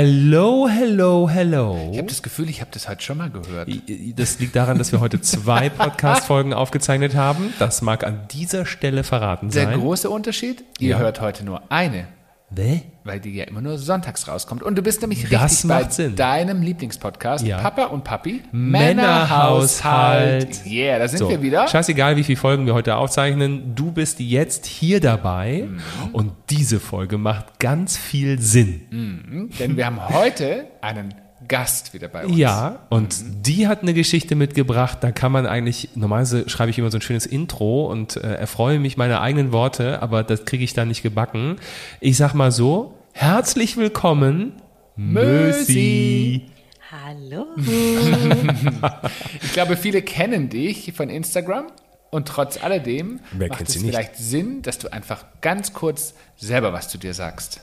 Hello, hello, hello. Ich habe das Gefühl, ich habe das heute schon mal gehört. Das liegt daran, dass wir heute zwei Podcast-Folgen aufgezeichnet haben. Das mag an dieser Stelle verraten Der sein. große Unterschied, ihr Ja. hört heute nur eine, Wä? weil die ja immer nur sonntags rauskommt. Und du bist nämlich Das richtig bei Sinn. deinem Lieblingspodcast, Ja. Papa und Papi, Männerhaushalt. Yeah, da sind So, wir wieder. scheißegal, wie viele Folgen wir heute aufzeichnen. Du bist jetzt hier dabei Mhm. und diese Folge macht ganz viel Sinn. Denn wir haben heute einen Gast wieder bei uns. Ja, und die hat eine Geschichte mitgebracht, da kann man eigentlich, normalerweise schreibe ich immer so ein schönes Intro und äh, erfreue mich meiner eigenen Worte, aber das kriege ich dann nicht gebacken. Ich sag mal so, herzlich willkommen, Mösi. Hallo. Ich glaube, viele kennen dich von Instagram. Und trotz alledem Wer macht es vielleicht Sinn, dass du einfach ganz kurz selber was zu dir sagst.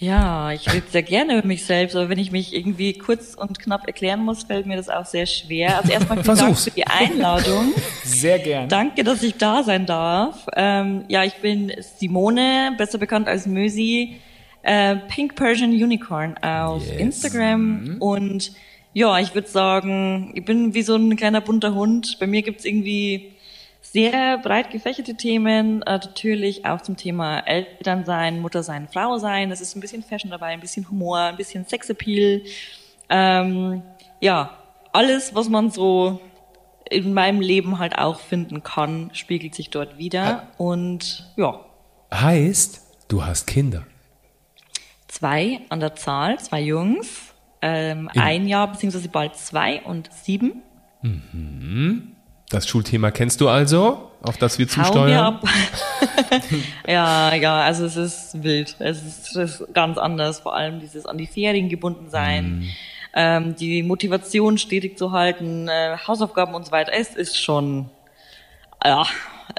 Ja, ich rede sehr gerne über mich selbst, aber wenn ich mich irgendwie kurz und knapp erklären muss, fällt mir das auch sehr schwer. Also erstmal vielen Dank für die Einladung. Sehr gern. Danke, dass ich da sein darf. Ähm, ja, ich bin Simone, besser bekannt als Mösi, äh, Pink Persian Unicorn auf Yes. Instagram und ja, ich würde sagen, ich bin wie so ein kleiner bunter Hund. Bei mir gibt's irgendwie sehr breit gefächerte Themen, äh, natürlich auch zum Thema Elternsein, Muttersein, Frau sein. Es ist ein bisschen Fashion dabei, ein bisschen Humor, ein bisschen Sexappeal. Ähm, ja, alles, was man so in meinem Leben halt auch finden kann, spiegelt sich dort wieder. Und ja, Heißt, du hast Kinder. zwei an der Zahl, zwei Jungs, ähm, In- ein Jahr beziehungsweise bald zwei und sieben. Das Schulthema kennst du also, auf das wir zusteuern? ja, ja, also es ist wild. Es ist, es ist ganz anders. Vor allem dieses an die Ferien gebunden sein, Mhm. ähm, die Motivation stetig zu halten, äh, Hausaufgaben und so weiter. Es ist schon, ja,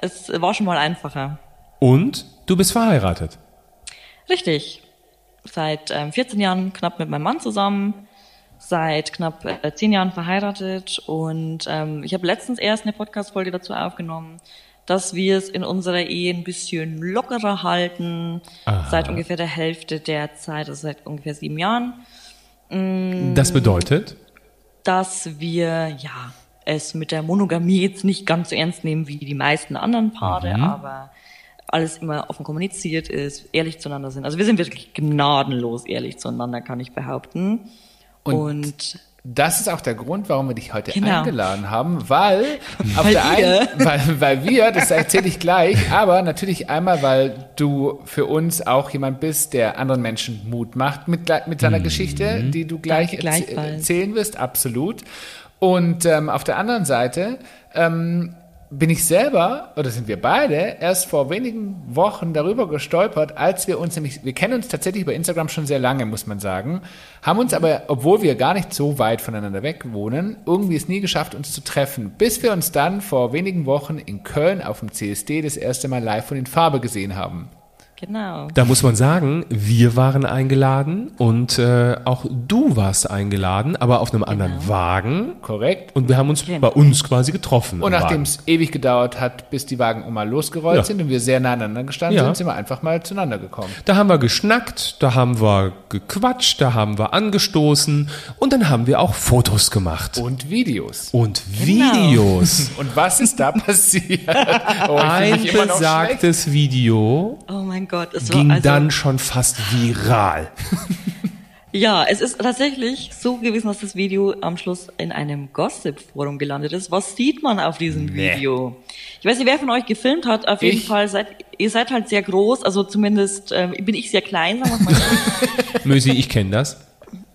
es war schon mal einfacher. Und du bist verheiratet. Richtig. Seit ähm, 14 Jahren knapp mit meinem Mann zusammen, seit knapp äh, 10 Jahren verheiratet und ähm, ich habe letztens erst eine Podcast-Folge dazu aufgenommen, dass wir es in unserer Ehe ein bisschen lockerer halten, Aha. seit ungefähr der Hälfte der Zeit, also seit ungefähr sieben Jahren, Das bedeutet, dass wir ja es mit der Monogamie jetzt nicht ganz so ernst nehmen wie die meisten anderen Paare, aber alles immer offen kommuniziert ist, ehrlich zueinander sind. Also wir sind wirklich gnadenlos ehrlich zueinander, kann ich behaupten. Und Und, Das ist auch der Grund, warum wir dich heute Genau. eingeladen haben, weil auf Weil der ihr. einen, weil, weil wir, das erzähle ich gleich, aber natürlich einmal, weil du für uns auch jemand bist, der anderen Menschen Mut macht mit, mit seiner Geschichte, die du gleich erzählen wirst, absolut. Und ähm, auf der anderen Seite ähm, bin ich selber, oder sind wir beide, erst vor wenigen Wochen darüber gestolpert, als wir uns nämlich, wir kennen uns tatsächlich über Instagram schon sehr lange, muss man sagen, haben uns aber, obwohl wir gar nicht so weit voneinander weg wohnen, irgendwie es nie geschafft, uns zu treffen, bis wir uns dann vor wenigen Wochen in Köln auf dem CSD das erste Mal live und in Farbe gesehen haben. Genau. da muss man sagen, wir waren eingeladen und äh, auch du warst eingeladen, aber auf einem anderen Wagen. Korrekt? Und wir haben uns Genau. bei uns quasi getroffen. Und nachdem es ewig gedauert hat, bis die Wagen mal losgerollt Ja. sind und wir sehr nah aneinander gestanden Ja. sind, sind wir einfach mal zueinander gekommen. Da haben wir geschnackt, da haben wir gequatscht, da haben wir angestoßen und dann haben wir auch Fotos gemacht. Und Videos. Und Genau. Videos. Und was ist da passiert? Oh, Ein immer besagtes Video Oh mein Gott, es war ging also, dann schon fast viral. Ja, es ist tatsächlich so gewesen, dass das Video am Schluss in einem Gossip-Forum gelandet ist. Was sieht man auf diesem Nee. Video? Ich weiß nicht, wer von euch gefilmt hat. Auf jeden Ich. Fall seid ihr seid halt sehr groß, also zumindest ähm, bin ich sehr klein, sagen wir mal so. Mösi, ich kenne das.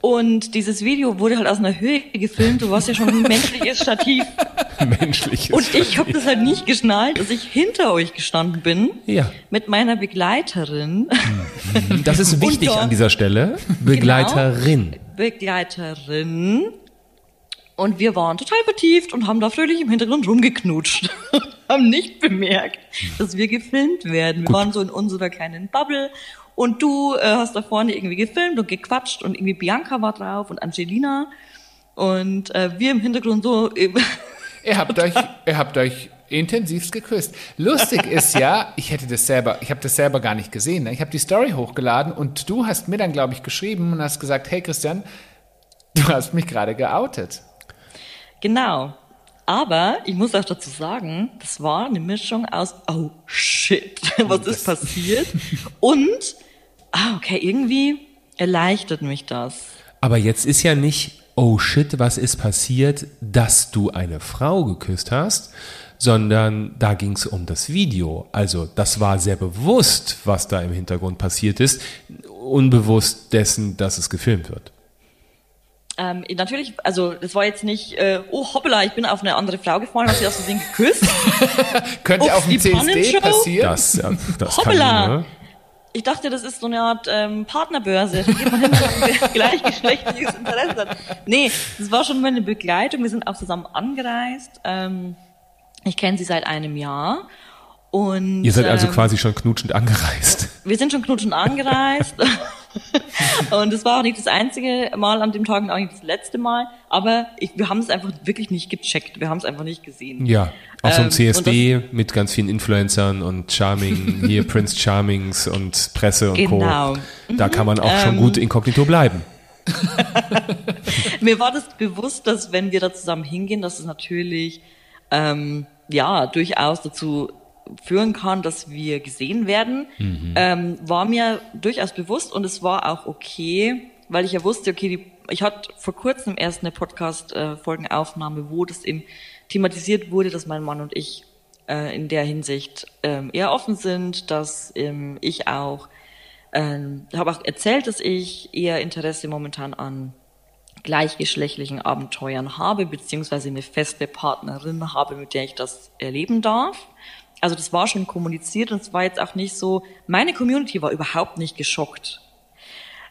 Und dieses Video wurde halt aus einer Höhe gefilmt. Du warst ja schon ein menschliches Stativ. Menschliches. Und ich habe das halt nicht geschnallt, dass ich hinter euch gestanden bin. Ja. Mit meiner Begleiterin. Das ist wichtig an dieser Stelle. Begleiterin. Begleiterin. Und wir waren total vertieft und haben da fröhlich im Hintergrund rumgeknutscht. haben nicht bemerkt, dass wir gefilmt werden. Wir Gut. waren so in unserer kleinen Bubble. Und du äh, hast da vorne irgendwie gefilmt und gequatscht und irgendwie Bianca war drauf und Angelina. Und äh, wir im Hintergrund so, äh, Ihr habt euch, ihr habt euch Intensivst geküsst. Lustig ist ja, ich hätte das selber, ich habe das selber gar nicht gesehen. Ne? Ich habe die Story hochgeladen und du hast mir dann, glaube ich, geschrieben und hast gesagt, hey Christian, du hast mich gerade geoutet. Genau. Aber ich muss auch dazu sagen, das war eine Mischung aus, oh shit, was ist passiert? Und, ah, okay, irgendwie erleichtert mich das. Aber jetzt ist ja nicht, oh shit, was ist passiert, dass du eine Frau geküsst hast, sondern da ging es um das Video. Also das war sehr bewusst, was da im Hintergrund passiert ist, unbewusst dessen, dass es gefilmt wird. Ähm, natürlich, also das war jetzt nicht, äh, oh hoppla, ich bin auf eine andere Frau gefallen, hast sie aus Versehen geküsst. Könnte auf dem CSD passieren. Das, ja, das Hoppla! kann, ne? Ich dachte, das ist so eine Art ähm, Partnerbörse. Da geht man hin, wenn man gleichgeschlechtliches Interesse hat. Nee, das war schon meine Begleitung. Wir sind auch zusammen angereist. Ähm, ich kenne sie seit einem Jahr. Und, Ihr seid also ähm, quasi schon knutschend angereist. wir sind schon knutschend angereist. und es war auch nicht das einzige Mal an dem Tag und auch nicht das letzte Mal. Aber ich, wir haben es einfach wirklich nicht gecheckt. Wir haben es einfach nicht gesehen. Ja, auf so einem Ähm, CSD mit ganz vielen Influencern und Charming, hier Prince Charmings und Presse und Genau. Co. Da kann man auch Ähm, schon gut inkognito bleiben. Mir war das bewusst, dass wenn wir da zusammen hingehen, dass es natürlich ähm, ja durchaus dazu führen kann, dass wir gesehen werden, ähm, war mir durchaus bewusst und es war auch okay, weil ich ja wusste, okay, die, ich hatte vor kurzem erst eine Podcast-Folgenaufnahme, wo das eben thematisiert wurde, dass mein Mann und ich äh, in der Hinsicht ähm, eher offen sind, dass ähm, ich auch ähm, habe auch erzählt, dass ich eher Interesse momentan an gleichgeschlechtlichen Abenteuern habe, beziehungsweise eine feste Partnerin habe, mit der ich das erleben darf. Also das war schon kommuniziert und es war jetzt auch nicht so, meine Community war überhaupt nicht geschockt.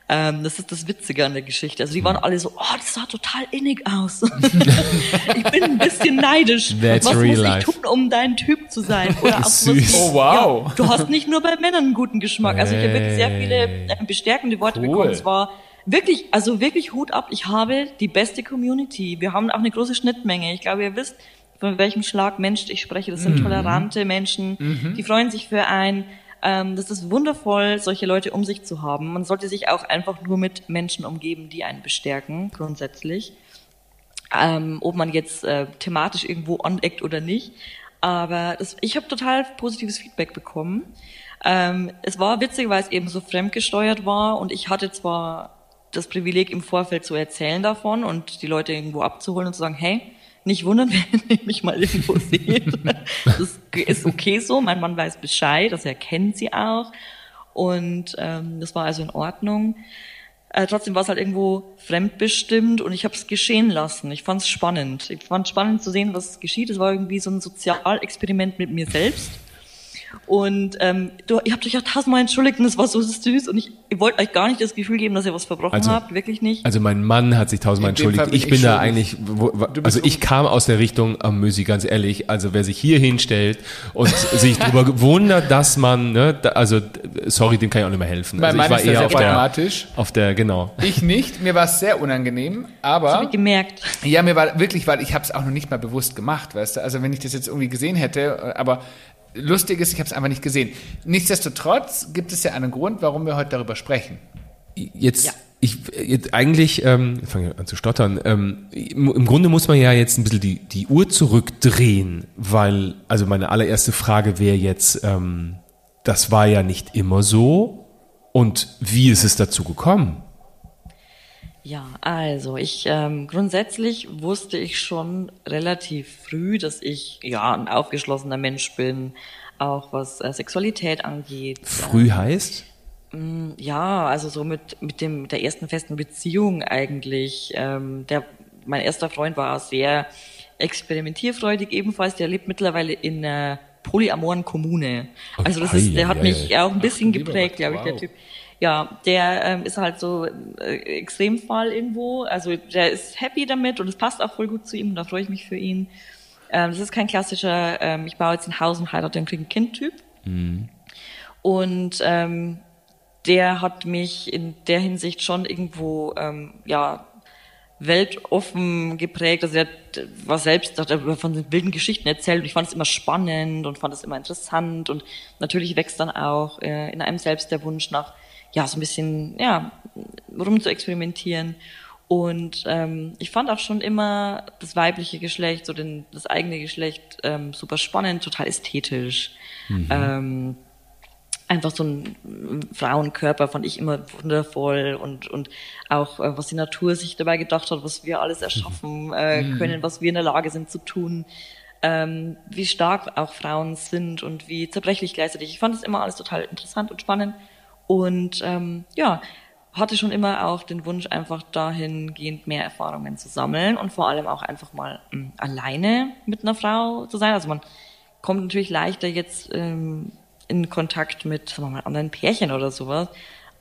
Ähm, das ist das Witzige an der Geschichte. Also die waren alle so, oh, das sah total innig aus. ich bin ein bisschen neidisch. That's Was muss life. ich tun, um dein Typ zu sein? Oder auch Süß. Oh, wow. Ja, du hast nicht nur bei Männern einen guten Geschmack. Also ich habe wirklich sehr viele äh, bestärkende Worte Cool. bekommen. Es war wirklich, also wirklich Hut ab. Ich habe die beste Community. Wir haben auch eine große Schnittmenge. Ich glaube, ihr wisst, von welchem Schlag Mensch ich spreche. Das sind tolerante Menschen, die freuen sich für ein. Ähm, das ist wundervoll, solche Leute um sich zu haben. Man sollte sich auch einfach nur mit Menschen umgeben, die einen bestärken, grundsätzlich ähm, ob man jetzt äh, thematisch irgendwo aneckt oder nicht. Aber das, ich habe total positives Feedback bekommen. Ähm, es war witzig, weil es eben so fremdgesteuert war und ich hatte zwar das Privileg im Vorfeld zu erzählen davon und die Leute irgendwo abzuholen und zu sagen, hey, nicht wundern, wenn ihr mich mal irgendwo seht. Das ist okay so, mein Mann weiß Bescheid, also er kennt sie auch. Und ähm, das war also in Ordnung. Äh, trotzdem war es halt irgendwo fremdbestimmt und ich habe es geschehen lassen. Ich fand es spannend. Ich fand spannend zu sehen, was geschieht. Es war irgendwie so ein Sozialexperiment mit mir selbst. Und ähm, du, ihr habt euch ja tausendmal entschuldigt und es war so süß und ich, ich wollte euch gar nicht das Gefühl geben, dass ihr was verbrochen Also- habt, wirklich nicht. Also mein Mann hat sich tausendmal entschuldigt. bin Ich ich bin da eigentlich, wo, also ich kam aus der Richtung, am Mösi, ganz ehrlich, also wer sich hier hinstellt und sich darüber wundert, dass man, ne, da, also sorry, dem kann ich auch nicht mehr helfen. Mein Also ich Mann war ist da eher sehr auf der, auf der, genau. Ich nicht. Mir war es sehr unangenehm, Hab aber ich gemerkt. ja, mir war wirklich, weil ich habe es auch noch nicht mal bewusst gemacht, weißt du. Also wenn ich das jetzt irgendwie gesehen hätte, aber lustig ist, ich habe es einfach nicht gesehen. Nichtsdestotrotz gibt es ja einen Grund, warum wir heute darüber sprechen. Jetzt, Ja. ich, jetzt eigentlich, ähm, jetzt fange ich an zu stottern, ähm, im, im Grunde muss man ja jetzt ein bisschen die, die Uhr zurückdrehen, weil, also meine allererste Frage wäre jetzt, ähm, das war ja nicht immer so und wie ist es dazu gekommen? Ja, also ich ähm, grundsätzlich wusste ich schon relativ früh, dass ich ja ein aufgeschlossener Mensch bin, auch was äh, Sexualität angeht. Früh heißt? Ja, also so mit mit dem mit der ersten festen Beziehung eigentlich. Ähm, der mein erster Freund war sehr experimentierfreudig ebenfalls. Der lebt mittlerweile in einer polyamoren Kommune. Also das ist, der hat mich auch ein bisschen Ach, geprägt, glaube ich, der wow. Typ. Ja, der ähm, ist halt so äh, Extremfall irgendwo. Also der ist happy damit und es passt auch voll gut zu ihm und da freue ich mich für ihn. Ähm, das ist kein klassischer, ähm, ich baue jetzt ein Haus und heirate und kriege ein Kind-Typ. Und ähm, der hat mich in der Hinsicht schon irgendwo, ähm, ja, weltoffen geprägt. Also er war selbst hat von den wilden Geschichten erzählt und ich fand es immer spannend und fand es immer interessant und natürlich wächst dann auch äh, in einem selbst der Wunsch nach ja so ein bisschen ja rum zu experimentieren und ähm, ich fand auch schon immer das weibliche Geschlecht, so den, das eigene Geschlecht ähm, super spannend, total ästhetisch. Mhm. Ähm, einfach so ein Frauenkörper fand ich immer wundervoll und, und auch äh, was die Natur sich dabei gedacht hat, was wir alles erschaffen äh, mhm. können, was wir in der Lage sind zu tun, ähm, wie stark auch Frauen sind und wie zerbrechlich gleichzeitig. Ich fand es immer alles total interessant und spannend und ähm, ja, hatte schon immer auch den Wunsch, einfach dahingehend mehr Erfahrungen zu sammeln und vor allem auch einfach mal ähm, alleine mit einer Frau zu sein. Also man kommt natürlich leichter jetzt ähm, in Kontakt mit sagen wir mal, anderen Pärchen oder sowas.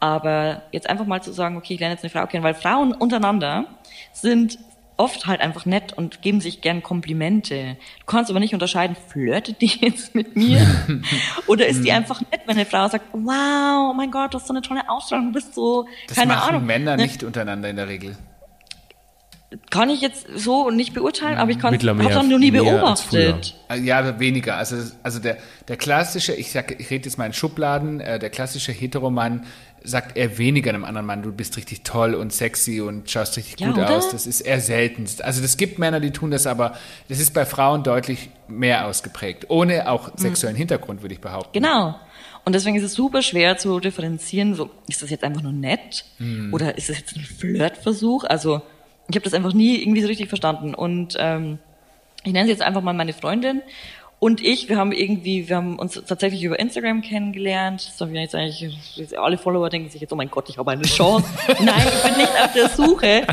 Aber jetzt einfach mal zu sagen, okay, ich lerne jetzt eine Frau kennen, weil Frauen untereinander sind oft halt einfach nett und geben sich gern Komplimente. Du kannst aber nicht unterscheiden, flirtet die jetzt mit mir? Oder ist die hm. einfach nett, wenn eine Frau sagt, wow, oh mein Gott, du hast so eine tolle Ausstrahlung, du bist so, das keine machen Ahnung. Männer ne? nicht untereinander in der Regel. Kann ich jetzt so nicht beurteilen, aber ich kann es noch nie beobachtet. Ja, weniger. Also, also der, der klassische, ich sag, ich rede jetzt mal in Schubladen, äh, der klassische Heteromann sagt eher weniger einem anderen Mann, du bist richtig toll und sexy und schaust richtig ja, gut oder? aus. Das ist eher selten. Also es gibt Männer, die tun das, aber das ist bei Frauen deutlich mehr ausgeprägt. Ohne auch mhm. sexuellen mhm. Hintergrund, würde ich behaupten. Genau. Und deswegen ist es super schwer zu differenzieren, so, ist das jetzt einfach nur nett? Mhm. Oder ist das jetzt ein Flirtversuch? Also, ich habe das einfach nie irgendwie so richtig verstanden. Und ähm, ich nenne sie jetzt einfach mal meine Freundin und ich, wir haben irgendwie, wir haben uns tatsächlich über Instagram kennengelernt. Das haben wir jetzt eigentlich, alle Follower denken sich jetzt, oh mein Gott, ich habe eine Chance. Nein, ich bin nicht auf der Suche.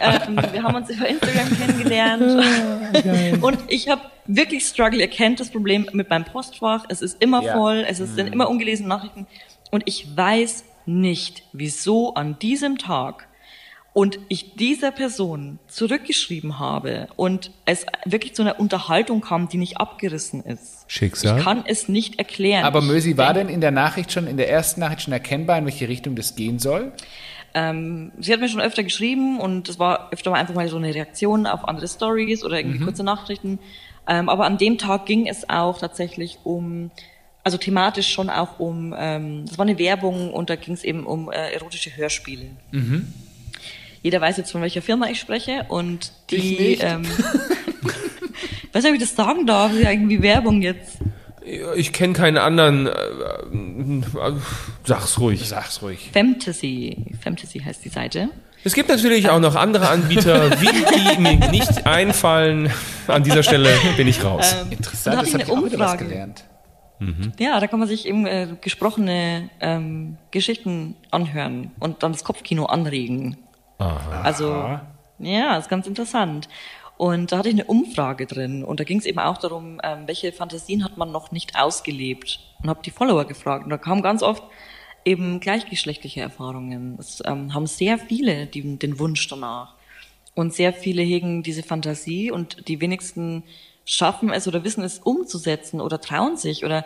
Ähm, wir haben uns über Instagram kennengelernt. Ah, und ich habe wirklich Struggle. Ihr kennt das Problem mit meinem Postfach. Es ist immer ja. voll, es sind mhm. immer ungelesene Nachrichten. Und ich weiß nicht, wieso an diesem Tag und ich dieser Person zurückgeschrieben habe und es wirklich zu einer Unterhaltung kam, die nicht abgerissen ist. Schicksal. Ich kann es nicht erklären. Aber Mösi, war denn in der Nachricht schon, in der ersten Nachricht schon erkennbar, in welche Richtung das gehen soll? Ähm, sie hat mir schon öfter geschrieben und es war öfter mal einfach mal so eine Reaktion auf andere Stories oder irgendwie mhm. kurze Nachrichten. Ähm, aber an dem Tag ging es auch tatsächlich um also thematisch schon auch um, ähm, das war eine Werbung und da ging es eben um äh, erotische Hörspiele. Mhm. Jeder weiß jetzt, von welcher Firma ich spreche und die, ähm, weiß nicht, ob ich das sagen darf, ist ja irgendwie Werbung jetzt. Ich kenne keinen anderen. Äh, äh, sag's ruhig. Sag's ruhig. Fantasy. Fantasy heißt die Seite. Es gibt natürlich auch noch andere Anbieter, wie die mir nicht einfallen. An dieser Stelle bin ich raus. Ähm, Interessant, da das habe ich auch wieder was gelernt. Mhm. Ja, da kann man sich eben äh, gesprochene ähm, Geschichten anhören und dann das Kopfkino anregen. Aha. Also, ja, ist ganz interessant. Und da hatte ich eine Umfrage drin und da ging es eben auch darum, ähm, welche Fantasien hat man noch nicht ausgelebt und habe die Follower gefragt und da kam ganz oft eben gleichgeschlechtliche Erfahrungen. Es ähm, haben sehr viele die, den Wunsch danach und sehr viele hegen diese Fantasie und die wenigsten schaffen es oder wissen es umzusetzen oder trauen sich oder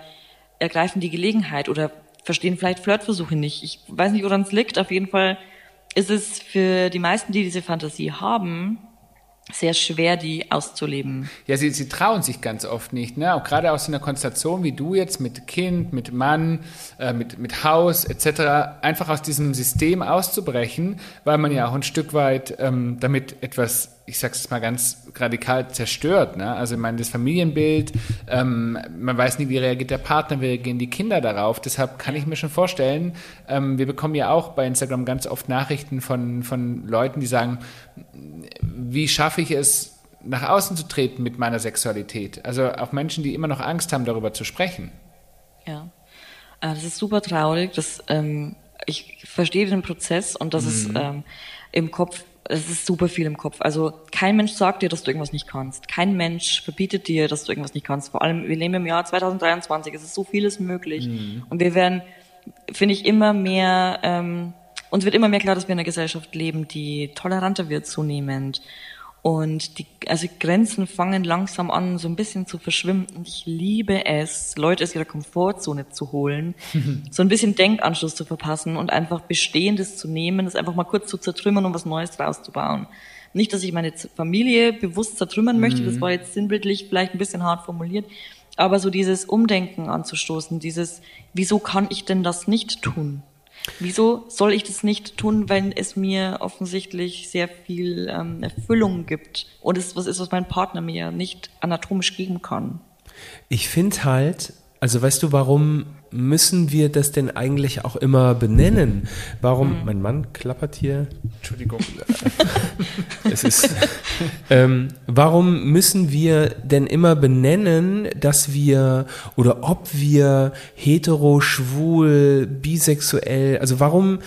ergreifen die Gelegenheit oder verstehen vielleicht Flirtversuche nicht. Ich weiß nicht, woran es liegt. Auf jeden Fall ist es für die meisten, die diese Fantasie haben, sehr schwer, die auszuleben. Ja, sie, sie trauen sich ganz oft nicht. Ne? Auch gerade aus einer Konstellation wie du jetzt mit Kind, mit Mann, äh, mit, mit Haus etc., einfach aus diesem System auszubrechen, weil man ja auch ein Stück weit ähm, damit etwas ich sag's jetzt mal ganz radikal zerstört. Ne? Also ich meine, das Familienbild, ähm, man weiß nie, wie reagiert der Partner, wie reagieren die Kinder darauf. Deshalb kann ich mir schon vorstellen, ähm, wir bekommen ja auch bei Instagram ganz oft Nachrichten von, von Leuten, die sagen, wie schaffe ich es, nach außen zu treten mit meiner Sexualität? Also auch Menschen, die immer noch Angst haben, darüber zu sprechen. Ja, äh, das ist super traurig. Das, ähm, ich verstehe den Prozess und das mhm. ist ähm, im Kopf es ist super viel im Kopf. Also kein Mensch sagt dir, dass du irgendwas nicht kannst. Kein Mensch verbietet dir, dass du irgendwas nicht kannst. Vor allem, wir leben im Jahr 2023, es ist so vieles möglich. Mhm. Und wir werden, finde ich, immer mehr, ähm, uns wird immer mehr klar, dass wir in einer Gesellschaft leben, die toleranter wird zunehmend und die also Grenzen fangen langsam an, so ein bisschen zu verschwimmen. Und ich liebe es, Leute aus ihrer Komfortzone zu holen, so ein bisschen Denkanschluss zu verpassen und einfach Bestehendes zu nehmen, das einfach mal kurz zu zertrümmern und was Neues draus zu bauen. Nicht, dass ich meine Familie bewusst zertrümmern möchte, das war jetzt sinnbildlich vielleicht ein bisschen hart formuliert, aber so dieses Umdenken anzustoßen, dieses, wieso kann ich denn das nicht tun? Wieso soll ich das nicht tun, wenn es mir offensichtlich sehr viel ähm, Erfüllung gibt und es was ist, was mein Partner mir nicht anatomisch geben kann? Ich finde halt, also weißt du, warum müssen wir das denn eigentlich auch immer benennen? Warum, mein Mann klappert hier, Entschuldigung. es ist, ähm, warum müssen wir denn immer benennen, dass wir oder ob wir hetero, schwul, bisexuell, also warum,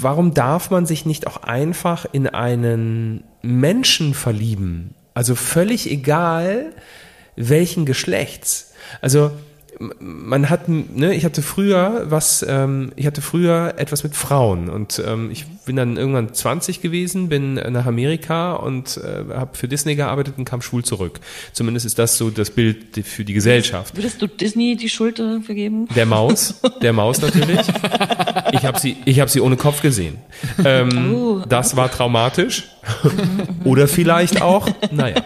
warum darf man sich nicht auch einfach in einen Menschen verlieben? Also völlig egal, welchen Geschlechts. Also man hat, ne, ich hatte früher was, ähm, ich hatte früher etwas mit Frauen und ähm, ich bin dann irgendwann 20 gewesen, bin nach Amerika und äh, habe für Disney gearbeitet und kam schwul zurück. Zumindest ist das so das Bild für die Gesellschaft. Würdest du Disney die Schuld äh, vergeben? Der Maus, der Maus natürlich. Ich habe sie, ich habe sie ohne Kopf gesehen. Ähm, Oh. Das war traumatisch. Oder vielleicht auch, naja.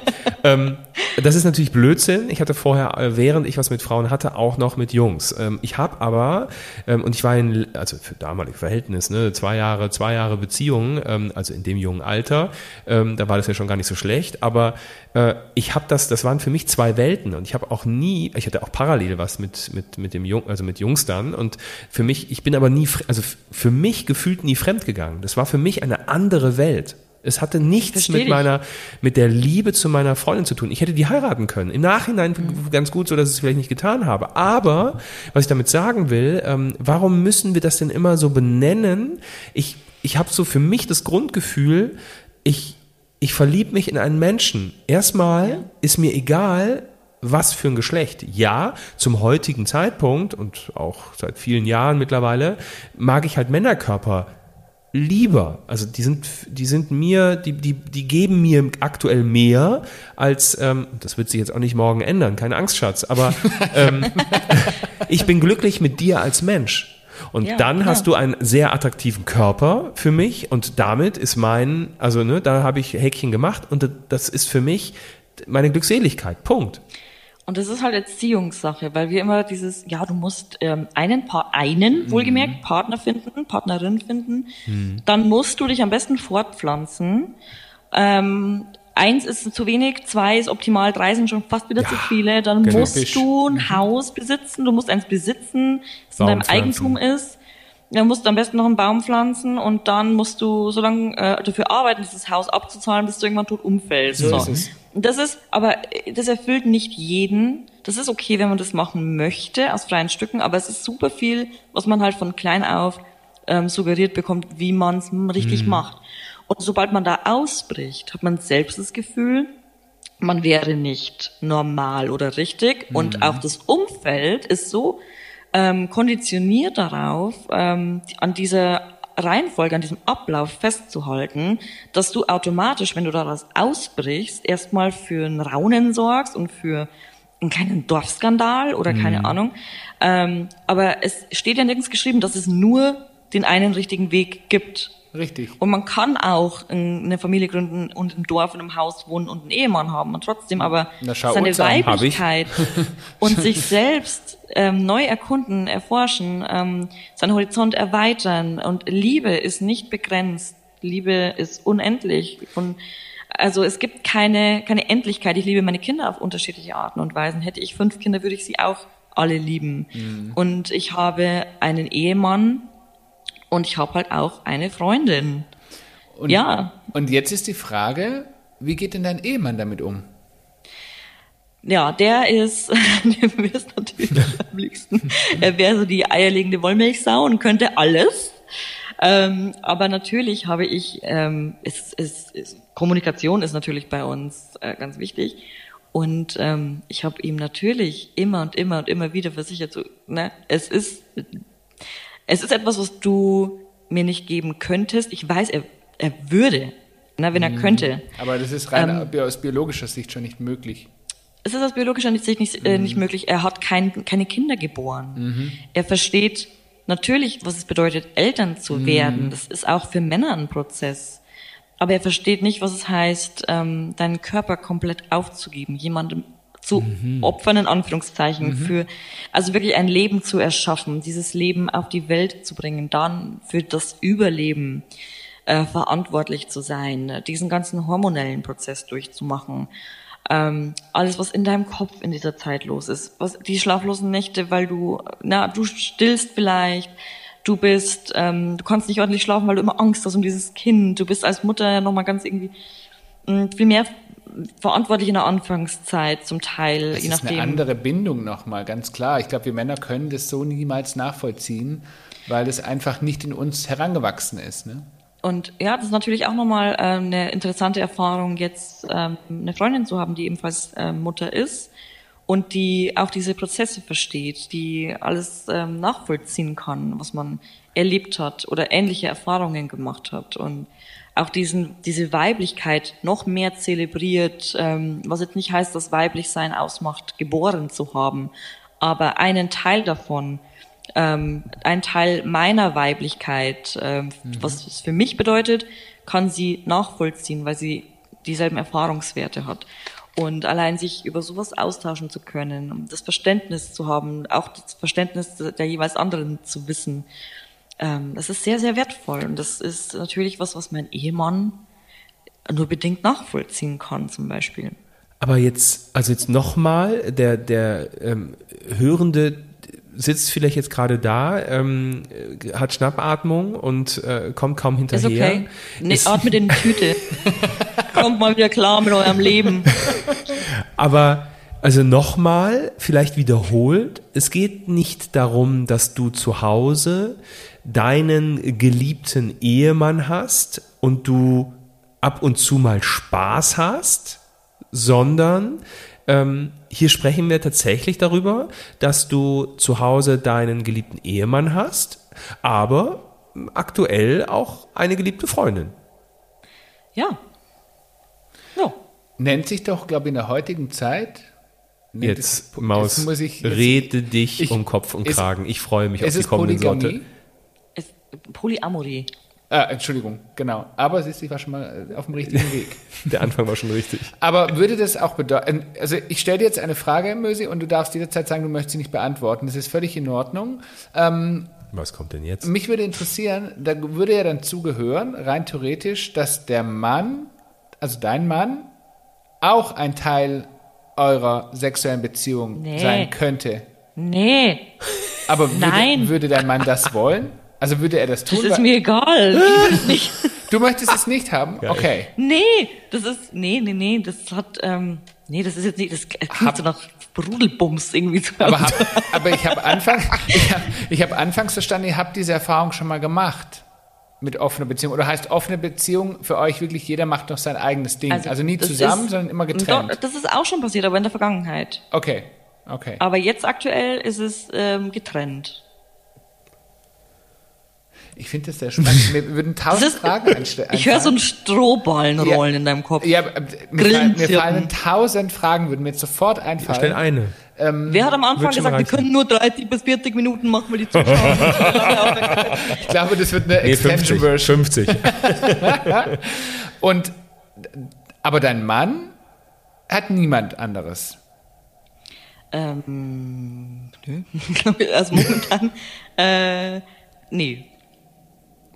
Ähm, das ist natürlich Blödsinn. Ich hatte vorher, äh, während ich was mit Frauen hatte, auch noch mit Jungs. Ähm, ich habe aber, ähm, und ich war in, also für damalige Verhältnis, ne, zwei Jahre, zwei Jahre Beziehung, ähm, also in dem jungen Alter, ähm, da war das ja schon gar nicht so schlecht, aber äh, ich habe das, das waren für mich zwei Welten und ich habe auch nie, ich hatte auch parallel was mit, mit, mit dem Jung, also mit Jungs dann und für mich, ich bin aber nie, also für mich gefühlt nie fremd gegangen. Das war für mich eine andere Welt. Es hatte nichts mit meiner, mit der Liebe zu meiner Freundin zu tun. Ich hätte die heiraten können. Im Nachhinein ganz gut, so dass ich es vielleicht nicht getan habe. Aber was ich damit sagen will, ähm, warum müssen wir das denn immer so benennen? Ich, ich habe so für mich das Grundgefühl, ich, ich verliebe mich in einen Menschen. Erstmal ist mir egal, was für ein Geschlecht. Ja, zum heutigen Zeitpunkt und auch seit vielen Jahren mittlerweile mag ich halt Männerkörper lieber. Also die sind, die sind mir, die, die, die geben mir aktuell mehr als, ähm, das wird sich jetzt auch nicht morgen ändern, keine Angst, Schatz, aber ähm, ich bin glücklich mit dir als Mensch. Und Ja, dann klar. hast du einen sehr attraktiven Körper für mich und damit ist mein, also ne, da habe ich Häkchen gemacht und das ist für mich meine Glückseligkeit. Punkt. Und das ist halt Erziehungssache, weil wir immer dieses, ja, du musst ähm, einen Paar, einen, wohlgemerkt, Partner finden, Partnerin finden, dann musst du dich am besten fortpflanzen. Ähm, eins ist zu wenig, zwei ist optimal, drei sind schon fast wieder zu viele. Dann genau. musst du ein Haus besitzen, du musst eins besitzen, das in deinem. Eigentum ist. Dann musst du am besten noch einen Baum pflanzen und dann musst du so lange äh, dafür arbeiten, dieses Haus abzuzahlen, bis du irgendwann tot umfällst. So ist das ist, aber äh, das erfüllt nicht jeden. Das ist okay, wenn man das machen möchte, aus freien Stücken, aber es ist super viel, was man halt von klein auf ähm, suggeriert bekommt, wie man es richtig macht. Und sobald man da ausbricht, hat man selbst das Gefühl, man wäre nicht normal oder richtig. Und auch das Umfeld ist so ähm, konditioniert darauf, ähm, an dieser Reihenfolge, an diesem Ablauf festzuhalten, dass du automatisch, wenn du daraus ausbrichst, erstmal für ein Raunen sorgst und für einen kleinen Dorfskandal oder keine Ahnung. Ähm, aber es steht ja nirgends geschrieben, dass es nur den einen richtigen Weg gibt. Richtig. Und man kann auch in- eine Familie gründen und im Dorf in einem Haus wohnen und einen Ehemann haben und trotzdem aber Na, seine. Weiblichkeit und sich selbst ähm, neu erkunden, erforschen, ähm, seinen Horizont erweitern. Und Liebe ist nicht begrenzt. Liebe ist unendlich. Und also es gibt keine, keine Endlichkeit. Ich liebe meine Kinder auf unterschiedliche Arten und Weisen. Hätte ich fünf Kinder, würde ich sie auch alle lieben. Mhm. Und ich habe einen Ehemann und ich habe halt auch eine Freundin. Und, Ja. Und jetzt ist die Frage, wie geht denn dein Ehemann damit um? Ja, der ist, der wäre es natürlich am liebsten. Er wäre so die eierlegende Wollmilchsau und könnte alles. Ähm, aber natürlich habe ich, ähm, es, es, es, Kommunikation ist natürlich bei uns äh, ganz wichtig. Und ähm, ich habe ihm natürlich immer und immer und immer wieder versichert, so, ne, es ist, es ist etwas, was du mir nicht geben könntest. Ich weiß, er, er würde, ne, wenn er könnte. Aber das ist rein Ähm, aus biologischer Sicht schon nicht möglich. Es ist aus biologischer Sicht nicht, äh, nicht möglich. Er hat kein, keine Kinder geboren. Er versteht natürlich, was es bedeutet, Eltern zu werden. Das ist auch für Männer ein Prozess. aber er versteht nicht, was es heißt, ähm, deinen Körper komplett aufzugeben, jemandem zu Mhm. opfern, in Anführungszeichen, für, also wirklich ein Leben zu erschaffen, dieses Leben auf die Welt zu bringen, dann für das Überleben äh, verantwortlich zu sein, diesen ganzen hormonellen Prozess durchzumachen. Ähm, alles, was in deinem Kopf in dieser Zeit los ist, was die schlaflosen Nächte, weil du, na, du stillst vielleicht, du bist, ähm, du kannst nicht ordentlich schlafen, weil du immer Angst hast um dieses Kind, du bist als Mutter ja nochmal ganz irgendwie mh, viel mehr verantwortlich in der Anfangszeit zum Teil, Das je ist nachdem. eine andere Bindung nochmal, ganz klar. Ich glaube, wir Männer können das so niemals nachvollziehen, weil es einfach nicht in uns herangewachsen ist. Ne? Und ja, das ist natürlich auch nochmal äh, eine interessante Erfahrung, jetzt ähm, eine Freundin zu haben, die ebenfalls ähm, Mutter ist und die auch diese Prozesse versteht, die alles ähm, nachvollziehen kann, was man erlebt hat oder ähnliche Erfahrungen gemacht hat und auch diesen, diese Weiblichkeit noch mehr zelebriert, ähm, was jetzt nicht heißt, dass Weiblichsein ausmacht, geboren zu haben, aber einen Teil davon, ähm, ein Teil meiner Weiblichkeit, ähm, was es für mich bedeutet, kann sie nachvollziehen, weil sie dieselben Erfahrungswerte hat. Und allein sich über sowas austauschen zu können, um das Verständnis zu haben, auch das Verständnis der jeweils anderen zu wissen, ähm, das ist sehr, sehr wertvoll. Und das ist natürlich was, was mein Ehemann nur bedingt nachvollziehen kann, zum Beispiel. Aber jetzt, also jetzt nochmal, der, der ähm, Hörende sitzt vielleicht jetzt gerade da, ähm, äh, hat Schnappatmung und äh, kommt kaum Ist hinterher. okay. Nee, Ist- atmet in die Tüte. Kommt mal wieder klar mit eurem Leben. Aber also nochmal, vielleicht wiederholt, es geht nicht darum, dass du zu Hause deinen geliebten Ehemann hast und du ab und zu mal Spaß hast, sondern ähm, hier sprechen wir tatsächlich darüber, dass du zu Hause deinen geliebten Ehemann hast, aber aktuell auch eine geliebte Freundin. Ja. Ja. Nennt sich doch, glaube ich, in der heutigen Zeit. Jetzt, Maus, jetzt muss ich, jetzt, rede dich ich- um Kopf und ist- Kragen. Ich freue mich auf die kommende Polygamie. Sorte. Polyamorie. Ah, Entschuldigung, genau. Aber siehst du, ich war schon mal äh, auf dem richtigen Weg. Der Anfang war schon richtig. Aber würde das auch bedeuten, also ich stelle dir jetzt eine Frage, Mösi, und du darfst jederzeit sagen, du möchtest sie nicht beantworten. Das ist völlig in Ordnung. Ähm, Was kommt denn jetzt? mich würde interessieren, da würde ja dann zugehören, rein theoretisch, dass der Mann, also dein Mann, auch ein Teil eurer sexuellen Beziehung Nee. sein könnte. Nee, Aber würde, Nein. würde dein Mann das wollen? Also würde er das tun? das ist mir egal. Du möchtest es nicht haben? Okay. Nee, das ist, nee, nee, nee, das hat, ähm, nee, das ist jetzt nicht, das klingt Hab- so nach Brudelbums irgendwie. zu Aber, hab, aber ich habe Anfang, ich hab, ich hab anfangs verstanden, ihr habt diese Erfahrung schon mal gemacht mit offener Beziehung. Oder heißt offene Beziehung für euch wirklich, jeder macht noch sein eigenes Ding. Also, nie das zusammen, ist- sondern immer Doch, getrennt. das ist auch schon passiert, aber in der Vergangenheit. Okay, okay. Aber jetzt aktuell ist es ähm, getrennt. Ich finde das sehr spannend. Mir würden tausend ist, Fragen einstellen. ich höre so einen Strohballen rollen in deinem Kopf. Ja, äh, mir, fallen, mir fallen tausend Fragen, würden mir jetzt sofort einfallen. Stell eine. Wer hat am Anfang gesagt, wir reichen. können nur 30 bis 40 Minuten machen, weil die Zuschauer Ich glaube, das wird eine Nee, Extension 50. Version. 50. Und, aber dein Mann hat niemand anderes. ähm, nö. also momentan, äh, nee.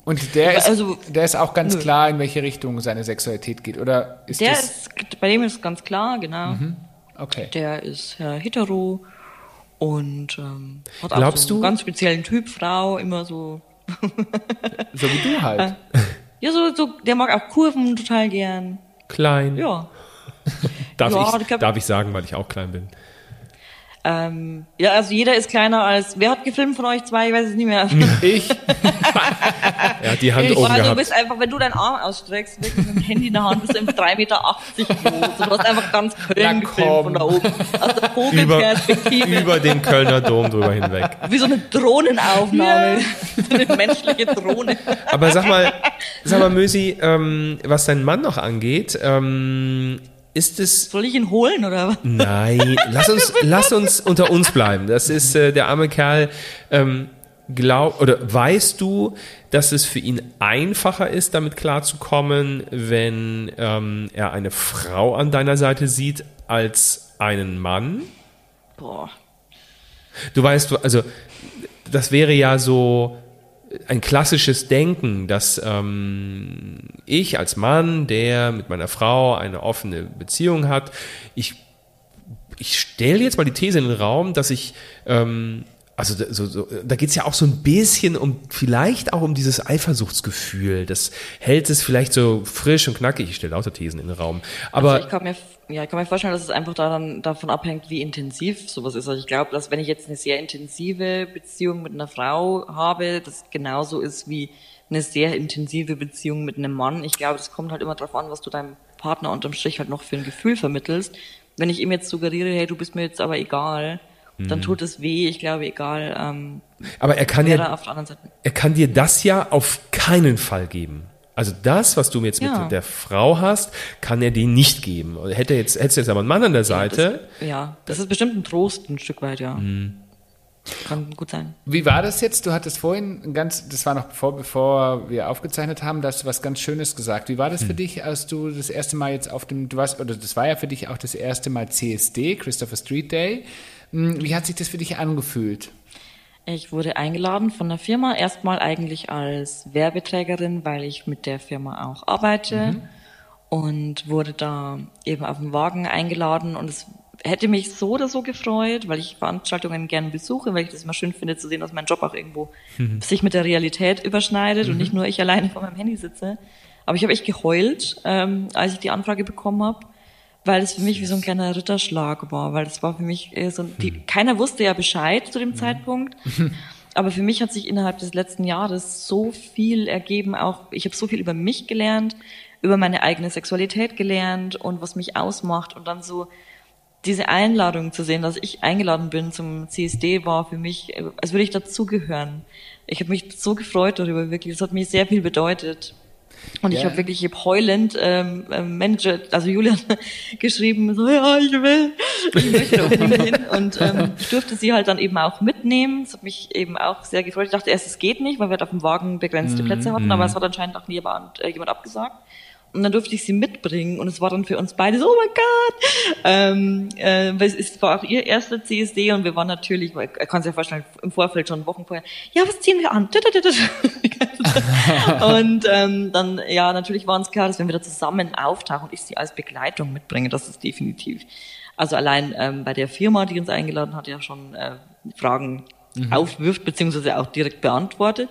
Und der ist, Also, der ist auch ganz nö. klar, in welche Richtung seine Sexualität geht, oder ist Der das ist, bei dem ist ganz klar, genau. okay? Der ist äh, hetero und ähm, hat auch Glaubst so einen du- ganz speziellen Typ, Frau, immer so. So wie du halt. Ja, so, so, der mag auch Kurven total gern. Klein. Ja. Darf, Ja, ich, ich glaub- darf ich sagen, weil ich auch klein bin. Ähm, ja, also jeder ist kleiner als. Wer hat gefilmt von euch zwei? Ich weiß es nicht mehr. Ich, Er hat die Hand Ich, oben also du gehabt. bist einfach, wenn du deinen Arm ausstreckst, wirklich mit dem Handy in der Hand, bist du im 3,80 Meter groß. Du hast einfach ganz Köln gefilmt von da oben. Aus der Über, Vogelperspektive. über den Kölner Dom drüber hinweg. Wie so eine Drohnenaufnahme. So eine menschliche Drohne. Aber sag mal, sag mal, Mösi, ähm, was deinen Mann noch angeht, ähm, ist es Soll ich ihn holen oder was? Nein, lass uns, lass uns unter uns bleiben. Das ist äh, der arme Kerl. Ähm, glaub, oder weißt du, dass es für ihn einfacher ist, damit klarzukommen, wenn ähm, er eine Frau an deiner Seite sieht, als einen Mann? Boah. Du weißt, also das wäre ja so ein klassisches Denken, dass ähm, ich als Mann, der mit meiner Frau eine offene Beziehung hat, ich, ich stelle jetzt mal die These in den Raum, dass ich ähm, also so, so, da geht's ja auch so ein bisschen um, vielleicht auch um dieses Eifersuchtsgefühl. Das hält es vielleicht so frisch und knackig. Ich stelle lauter Thesen in den Raum. Aber also ich kann mir, ja, ich kann mir vorstellen, dass es einfach daran, davon abhängt, wie intensiv sowas ist. Also ich glaube, dass wenn ich jetzt eine sehr intensive Beziehung mit einer Frau habe, das genauso ist wie eine sehr intensive Beziehung mit einem Mann. Ich glaube, das kommt halt immer darauf an, was du deinem Partner unterm Strich halt noch für ein Gefühl vermittelst. Wenn ich ihm jetzt suggeriere, hey, du bist mir jetzt aber egal, dann tut es weh. Ich glaube, egal. Ähm, aber er kann ja, da auf der anderen Seite. er kann dir das ja auf keinen Fall geben. Also das, was du jetzt Ja. mit der Frau hast, kann er dir nicht geben. Hätte jetzt, hättest du jetzt aber einen Mann an der Seite, Das, ja, das ist bestimmt ein Trost ein Stück weit, ja. Mhm. Kann gut sein. Wie war das jetzt? Du hattest vorhin ganz, das war noch bevor, bevor wir aufgezeichnet haben, da hast du was ganz Schönes gesagt. Wie war das für dich, als du das erste Mal jetzt auf dem, du warst, oder das war ja für dich auch das erste Mal CSD, Christopher Street Day. Hm, Wie hat sich das für dich angefühlt? Ich wurde eingeladen von der Firma, erstmal eigentlich als Werbeträgerin, weil ich mit der Firma auch arbeite und wurde da eben auf den Wagen eingeladen und es hätte mich so oder so gefreut, weil ich Veranstaltungen gerne besuche, weil ich das immer schön finde zu sehen, dass mein Job auch irgendwo sich mit der Realität überschneidet und nicht nur ich alleine vor meinem Handy sitze. Aber ich habe echt geheult, ähm, als ich die Anfrage bekommen habe, weil es für mich wie so ein kleiner Ritterschlag war, weil das war für mich äh, so, die, keiner wusste ja Bescheid zu dem Zeitpunkt. Aber für mich hat sich innerhalb des letzten Jahres so viel ergeben, auch ich habe so viel über mich gelernt, über meine eigene Sexualität gelernt und was mich ausmacht und dann so diese Einladung zu sehen, dass ich eingeladen bin zum CSD, war für mich, äh, als würde ich dazugehören. Ich habe mich so gefreut darüber, wirklich. Das hat mir sehr viel bedeutet. Und ich Ja. habe wirklich, ich hab heulend ähm, ähm, Manager, also Julian, geschrieben, so, ja, ich will, ich möchte unbedingt hin. Und ähm, ich durfte sie halt dann eben auch mitnehmen. Das hat mich eben auch sehr gefreut. Ich dachte erst, es geht nicht, weil wir halt auf dem Wagen begrenzte Plätze hatten, aber es hat anscheinend auch nie jemand, äh, jemand abgesagt. Und dann durfte ich sie mitbringen und es war dann für uns beide so, oh mein Gott. Ähm, äh, weil es ist- war auch ihr erster CSD und wir waren natürlich, weil er kann sich ja vorstellen, im Vorfeld schon Wochen vorher, ja, was ziehen wir an? und ähm, dann, ja, natürlich war uns klar, dass wenn wir da zusammen auftauchen und ich sie als Begleitung mitbringe, das ist definitiv. Also allein ähm, bei der Firma, die uns eingeladen hat, ja schon äh, Fragen aufwirft, beziehungsweise auch direkt beantwortet.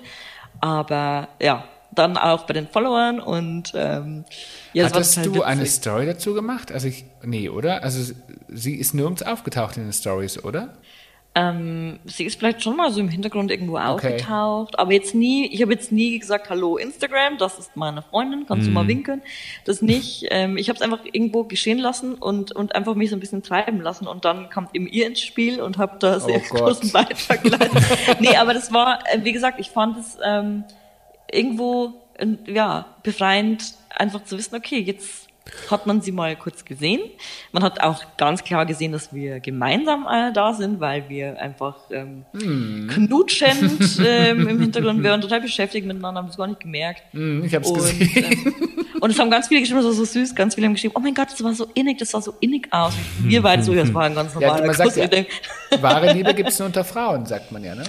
Aber ja, dann auch bei den Followern und ähm, ja, Hattest total du eine witzig. Story dazu gemacht? Also ich, nee, oder? Also sie ist nirgends aufgetaucht in den Stories, oder? Ähm, sie ist vielleicht schon mal so im Hintergrund irgendwo Okay. aufgetaucht, aber jetzt nie, ich habe jetzt nie gesagt, hallo Instagram, das ist meine Freundin, kannst du mal winken? Das nicht. Ähm, ich habe es einfach irgendwo geschehen lassen und, und einfach mich so ein bisschen treiben lassen und dann kommt eben ihr ins Spiel und habe da sehr Oh großen Beitrag geleistet. nee, aber das war, äh, wie gesagt, ich fand es ähm, irgendwo ja, befreiend, einfach zu wissen, okay, jetzt hat man sie mal kurz gesehen. Man hat auch ganz klar gesehen, dass wir gemeinsam äh, da sind, weil wir einfach ähm, knutschend ähm, im Hintergrund, wir waren total beschäftigt miteinander, haben es gar nicht gemerkt. Hm, ich hab's und, gesehen. Ähm, und es haben ganz viele geschrieben, das war so süß, ganz viele haben geschrieben, oh mein Gott, das war so innig, das sah so innig aus. Und wir beide so, ja, das war ein ganz Ja, normaler man sagt ja, wahre Liebe gibt's nur unter Frauen, sagt man ja, ne?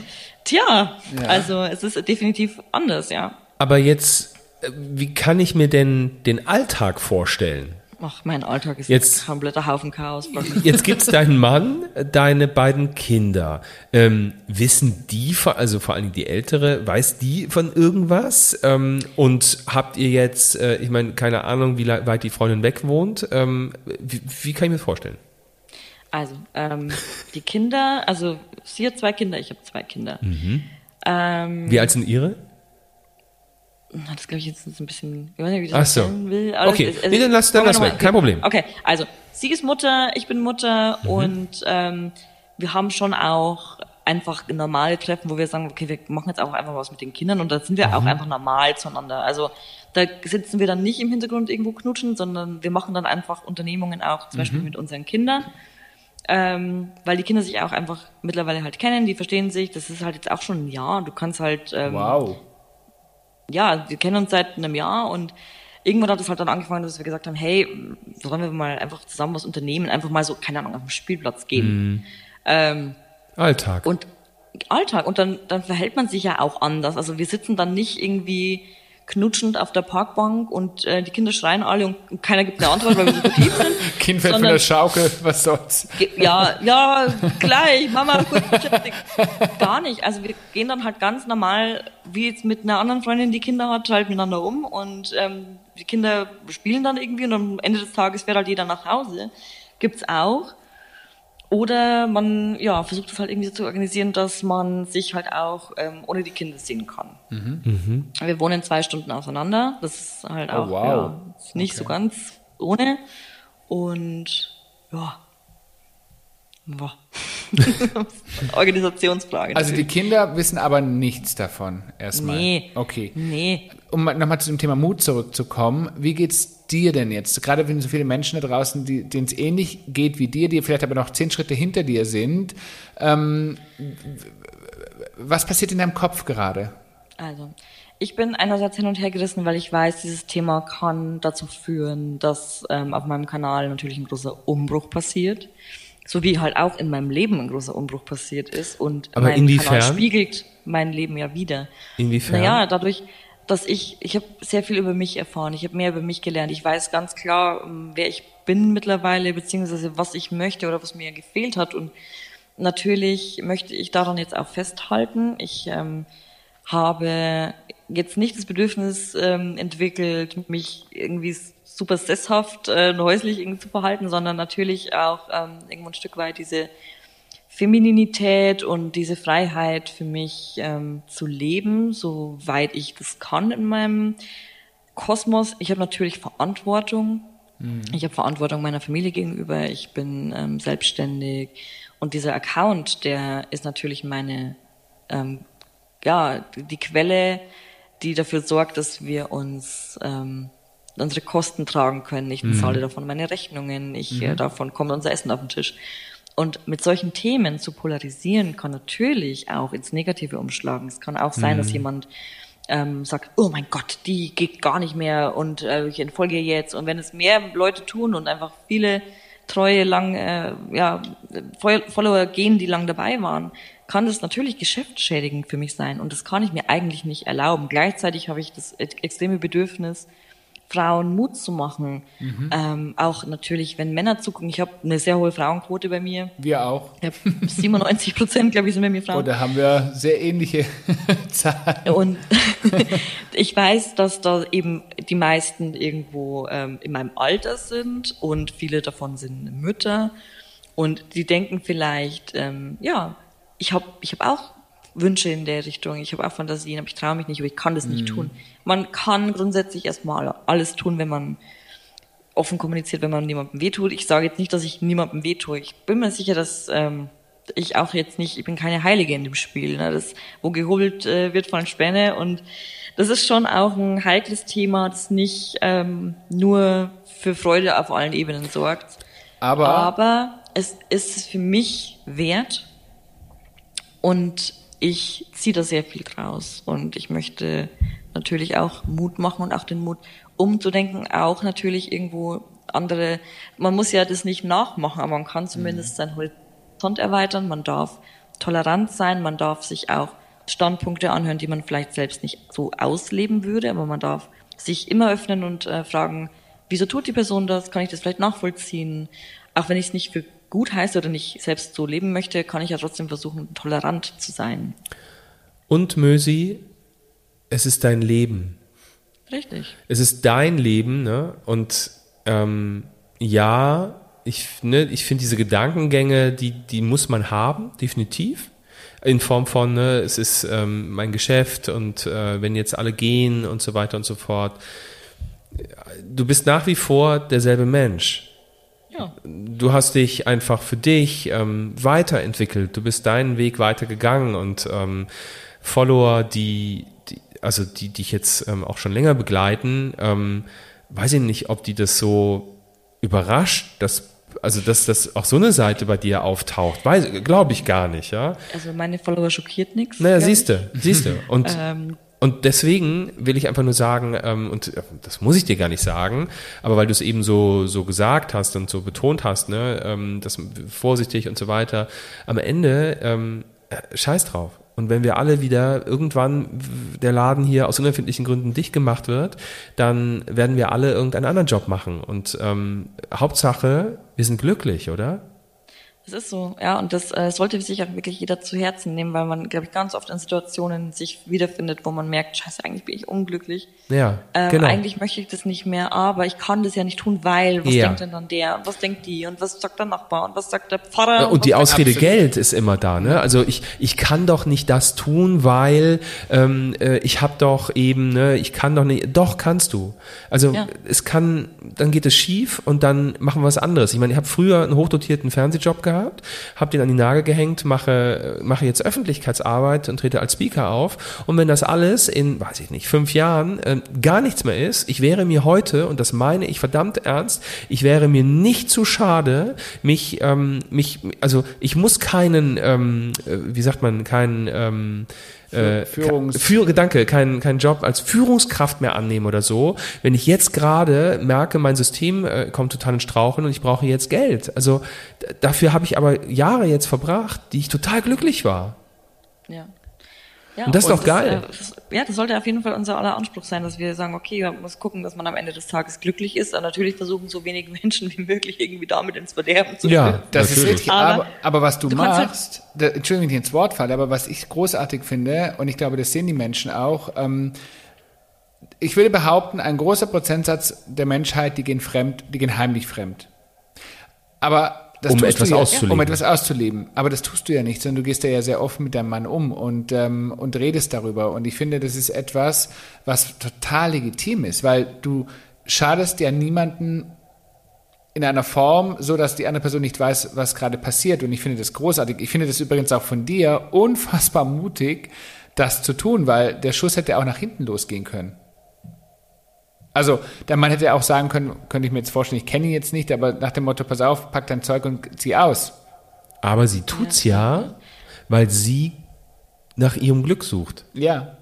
Tja, Ja. also es ist definitiv anders, ja. aber jetzt, äh, wie kann ich mir denn den Alltag vorstellen? Ach, mein Alltag ist Jetzt- ein kompletter Haufen Chaos. Jetzt gibt's deinen Mann, deine beiden Kinder. Ähm, wissen die, also vor allem die Ältere, weiß die von irgendwas? Ähm, und habt ihr jetzt, äh, ich meine, keine Ahnung, wie weit die Freundin weg wohnt? Ähm, wie, wie kann ich mir das vorstellen? Also, ähm, die Kinder, also sie hat zwei Kinder, ich habe zwei Kinder. Mhm. Ähm, Wie alt sind ihre? das glaube ich jetzt ein bisschen, ich weiß nicht, wie ich Ach das so. will. Okay. das- Nee, dann lass- dann lass weg. Kein Problem. Okay, also sie ist Mutter, ich bin Mutter Mhm. und ähm, wir haben schon auch einfach normale Treffen, wo wir sagen, okay, wir machen jetzt auch einfach was mit den Kindern und da sind wir auch Mhm. einfach normal zueinander. Also da sitzen wir dann nicht im Hintergrund irgendwo knutschen, sondern wir machen dann einfach Unternehmungen auch, zum Mhm. Beispiel mit unseren Kindern. Ähm, weil die Kinder sich auch einfach mittlerweile halt kennen, die verstehen sich, das ist halt jetzt auch schon ein Jahr, du kannst halt, ähm, Wow. ja, wir kennen uns seit einem Jahr und irgendwann hat es halt dann angefangen, dass wir gesagt haben, hey, sollen wir mal einfach zusammen was unternehmen, einfach mal so, keine Ahnung, auf den Spielplatz gehen. Ähm, Alltag. und Alltag. Und dann, dann verhält man sich ja auch anders. Also wir sitzen dann nicht irgendwie knutschend auf der Parkbank und äh, die Kinder schreien alle und, und keiner gibt eine Antwort, weil wir so lieb sind. Kind fällt von Sondern- der Schaukel, was soll's? Ja, ja, gleich, Mama, kurz beschäftigt. Gar nicht. Also wir gehen dann halt ganz normal, wie jetzt mit einer anderen Freundin, die Kinder hat, halt miteinander um und ähm, die Kinder spielen dann irgendwie und am Ende des Tages fährt halt jeder nach Hause. Gibt's auch. Oder man ja, versucht es halt irgendwie so zu organisieren, dass man sich halt auch ähm, ohne die Kinder sehen kann. Wir wohnen zwei Stunden auseinander. Das ist halt Oh, auch wow. ja, ist nicht so Okay. ganz ohne. Und ja. Boah. Organisationsfrage. Also die. Kinder wissen aber nichts davon erstmal. Nee. Okay. Nee. Um nochmal zu dem Thema Mut zurückzukommen, wie geht's dir denn jetzt? Gerade wenn so viele Menschen da draußen, die- denen es ähnlich geht wie dir, die vielleicht aber noch zehn Schritte hinter dir sind. Ähm, was passiert in deinem Kopf gerade? Also, ich bin einerseits hin und her gerissen, weil ich weiß, dieses Thema kann dazu führen, dass ähm, auf meinem Kanal natürlich ein großer Umbruch passiert. So wie halt auch in meinem Leben ein großer Umbruch passiert ist. Und Aber mein inwiefern? Kanal spiegelt mein Leben ja wieder. Inwiefern? Naja, dadurch, dass ich, ich habe sehr viel über mich erfahren, ich habe mehr über mich gelernt. Ich weiß ganz klar, ähm, wer ich bin mittlerweile, beziehungsweise was ich möchte oder was mir gefehlt hat. Und natürlich möchte ich daran jetzt auch festhalten. Ich ähm, habe jetzt nicht das Bedürfnis ähm, entwickelt, mich irgendwie super sesshaft äh, häuslich irgendwie zu verhalten, sondern natürlich auch ähm, irgendwo ein Stück weit diese Femininität und diese Freiheit für mich ähm, zu leben, soweit ich das kann in meinem Kosmos. Ich habe natürlich Verantwortung. Ich habe Verantwortung meiner Familie gegenüber. Ich bin ähm, selbstständig und dieser Account, der ist natürlich meine ähm, ja die Quelle, die dafür sorgt, dass wir uns ähm, unsere Kosten tragen können. Ich zahle davon meine Rechnungen. Ich äh, davon kommt unser Essen auf den Tisch. Und mit solchen Themen zu polarisieren kann natürlich auch ins Negative umschlagen. Es kann auch sein, dass jemand ähm, sagt, oh mein Gott, die geht gar nicht mehr und äh, ich entfolge jetzt. Und wenn es mehr Leute tun und einfach viele treue, lang, äh, ja, Fol- Follower gehen, die lang dabei waren, kann das natürlich geschäftsschädigend für mich sein. Und das kann ich mir eigentlich nicht erlauben. Gleichzeitig habe ich das e- extreme Bedürfnis, Frauen Mut zu machen. Ähm, auch natürlich, wenn Männer zugucken. Ich habe eine sehr hohe Frauenquote bei mir. Wir auch. Hab 97 Prozent, glaube ich, sind bei mir Frauen. Oder haben wir sehr ähnliche Zahlen? Und ich weiß, dass da eben die meisten irgendwo ähm, in meinem Alter sind und viele davon sind Mütter und die denken vielleicht, ähm, ja, ich habe ich hab auch Wünsche in der Richtung, ich habe auch Fantasien, aber ich traue mich nicht, aber ich kann das nicht tun. Man kann grundsätzlich erstmal alles tun, wenn man offen kommuniziert, wenn man niemandem wehtut. Ich sage jetzt nicht, dass ich niemandem wehtue. Ich bin mir sicher, dass ähm, ich auch jetzt nicht, ich bin keine Heilige in dem Spiel. Ne? Das, wo gehobelt äh, wird, fallen Späne. Und das ist schon auch ein heikles Thema, das nicht ähm, nur für Freude auf allen Ebenen sorgt. Aber, Aber es ist für mich wert und ich ziehe da sehr viel draus und ich möchte natürlich auch Mut machen und auch den Mut umzudenken, auch natürlich irgendwo andere, man muss ja das nicht nachmachen, aber man kann zumindest seinen Horizont erweitern, man darf tolerant sein, man darf sich auch Standpunkte anhören, die man vielleicht selbst nicht so ausleben würde, aber man darf sich immer öffnen und äh, fragen, wieso tut die Person das? Kann ich das vielleicht nachvollziehen? Auch wenn ich es nicht für gut heiße oder nicht selbst so leben möchte, kann ich ja trotzdem versuchen, tolerant zu sein. Und Mösi, es ist dein Leben. Richtig. Es ist dein Leben, ne? Und ähm, ja, ich, ne, ich finde diese Gedankengänge, die, die muss man haben, definitiv. In Form von, ne, es ist ähm, mein Geschäft und äh, wenn jetzt alle gehen und so weiter und so fort. Du bist nach wie vor derselbe Mensch. Ja. Du hast dich einfach für dich ähm, weiterentwickelt. Du bist deinen Weg weitergegangen und ähm, Follower, die, die also die dich jetzt ähm, auch schon länger begleiten, ähm, weiß ich nicht, ob die das so überrascht, dass also dass das auch so eine Seite bei dir auftaucht, glaube ich gar nicht, ja. Also meine Follower schockiert nichts. Naja, siehst du, siehst du. Und Ähm, und deswegen will ich einfach nur sagen, ähm, und äh, das muss ich dir gar nicht sagen, aber weil du es eben so, so gesagt hast und so betont hast, ne, ähm, das vorsichtig und so weiter, am Ende ähm, äh, scheiß drauf. Und wenn wir alle wieder irgendwann der Laden hier aus unerfindlichen Gründen dicht gemacht wird, dann werden wir alle irgendeinen anderen Job machen. Und ähm, Hauptsache, wir sind glücklich, oder? Es ist so, ja, und das äh, sollte sich auch wirklich jeder zu Herzen nehmen, weil man, glaube ich, ganz oft in Situationen sich wiederfindet, wo man merkt, scheiße, eigentlich bin ich unglücklich. Ja, Ähm, genau. Eigentlich möchte ich das nicht mehr, aber ich kann das ja nicht tun, weil, was Ja. denkt denn dann der und was denkt die und was sagt der Nachbar und was sagt der Pfarrer? Ja, und die was sagt- Ausrede Absolut. Geld ist immer da. Ne? Also ich, ich kann doch nicht das tun, weil ähm, äh, ich habe doch eben, ne, ich kann doch nicht. Doch kannst du. Also Ja. es kann, dann geht es schief und dann machen wir was anderes. Ich meine, ich habe früher einen hochdotierten Fernsehjob gehabt, habe den an die Nagel gehängt, mache mache jetzt Öffentlichkeitsarbeit und trete als Speaker auf. Und wenn das alles in, weiß ich nicht, fünf Jahren ähm, gar nichts mehr ist, ich wäre mir heute und das meine ich verdammt ernst, ich wäre mir nicht zu schade, mich ähm, mich also ich muss keinen ähm, äh, wie sagt man keinen ähm, äh, Führungs- für Gedanke, kein, kein Job als Führungskraft mehr annehmen oder so, wenn ich jetzt gerade merke, mein System äh, kommt total in Straucheln und ich brauche jetzt Geld. Also dafür habe ich aber Jahre jetzt verbracht, die ich total glücklich war. Ja. Ja, Und das ist doch geil. äh, das, ja, das sollte auf jeden Fall unser aller Anspruch sein, dass wir sagen, okay, man muss gucken, dass man am Ende des Tages glücklich ist. Und natürlich versuchen, so wenige Menschen wie möglich irgendwie damit ins Verderben zu Ja. Das ist natürlich. richtig. Aber, Aber aber was du, du halt- machst, da, Entschuldigung, wenn ich ins Wort falle, aber was ich großartig finde, und ich glaube, das sehen die Menschen auch, ähm, ich würde behaupten, ein großer Prozentsatz der Menschheit, die gehen fremd, die gehen heimlich fremd. Aber das Um tust etwas du ja, auszuleben. Um etwas auszuleben. Aber das tust du ja nicht, sondern du gehst ja sehr offen mit deinem Mann um und, ähm, und redest darüber. Und ich finde, das ist etwas, was total legitim ist, weil du schadest ja niemanden in einer Form, so dass die andere Person nicht weiß, was gerade passiert. Und ich finde das großartig. Ich finde das übrigens auch von dir unfassbar mutig, das zu tun, weil der Schuss hätte auch nach hinten losgehen können. Also, der Mann hätte auch sagen können, könnte ich mir jetzt vorstellen, ich kenne ihn jetzt nicht, aber nach dem Motto, pass auf, pack dein Zeug und zieh aus. Aber sie tut's ja, weil sie nach ihrem Glück sucht. Ja.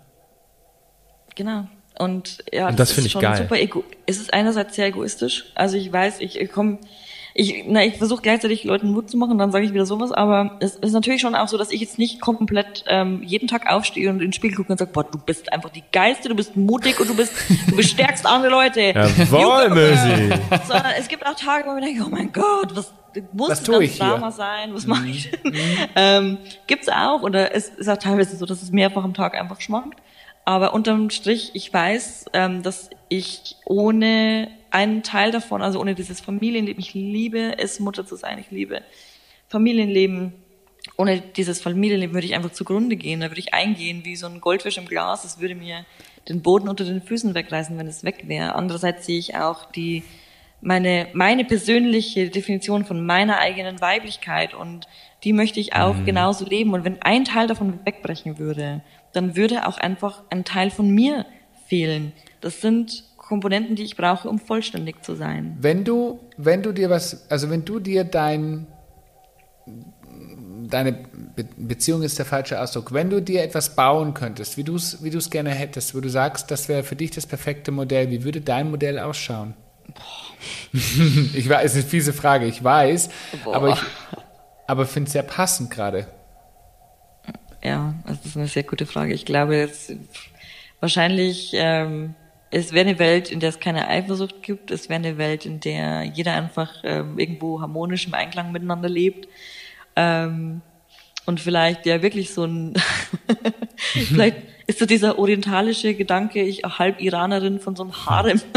Genau. Und ja, Und das ist finde ich geil. super ego es ist einerseits sehr egoistisch. Also ich weiß, ich, ich komme, ich, na, ich versuche gleichzeitig Leuten Mut zu machen, dann sage ich wieder sowas, aber es ist natürlich schon auch so, dass ich jetzt nicht komplett ähm, jeden Tag aufstehe und in den Spiegel gucke und sage, boah, du bist einfach die Geilste, du bist mutig und du bist, du bestärkst andere Leute. Jawohl, Mösi. Sondern es gibt auch Tage, wo ich denke, oh mein Gott, was muss Was das tue ich? Drama sein? Was mache ich denn? ähm, gibt's auch, oder es ist auch teilweise so, dass es mehrfach am Tag einfach schwankt. Aber unterm Strich, ich weiß, ähm, dass ich ohne einen Teil davon, also ohne dieses Familienleben, ich liebe es, Mutter zu sein, ich liebe Familienleben. Ohne dieses Familienleben würde ich einfach zugrunde gehen, da würde ich eingehen wie so ein Goldfisch im Glas, es würde mir den Boden unter den Füßen wegreißen, wenn es weg wäre. Andererseits sehe ich auch die, meine, meine persönliche Definition von meiner eigenen Weiblichkeit und die möchte ich auch genauso leben. Und wenn ein Teil davon wegbrechen würde, dann würde auch einfach ein Teil von mir fehlen. Das sind Komponenten, die ich brauche, um vollständig zu sein. Wenn du, wenn du dir was, also wenn du dir dein, deine Be Beziehung ist der falsche Ausdruck, wenn du dir etwas bauen könntest, wie du es wie gerne hättest, wo du sagst, das wäre für dich das perfekte Modell, wie würde dein Modell ausschauen? ich weiß, es ist eine fiese Frage, ich weiß, Boah. aber ich aber finde es sehr passend gerade. Ja, das ist eine sehr gute Frage. Ich glaube, es, wahrscheinlich, ähm, es wäre eine Welt, in der es keine Eifersucht gibt. Es wäre eine Welt, in der jeder einfach ähm, irgendwo harmonisch im Einklang miteinander lebt. Ähm, und vielleicht ja wirklich so ein, vielleicht ist so dieser orientalische Gedanke, ich halb Iranerin von so einem Harem.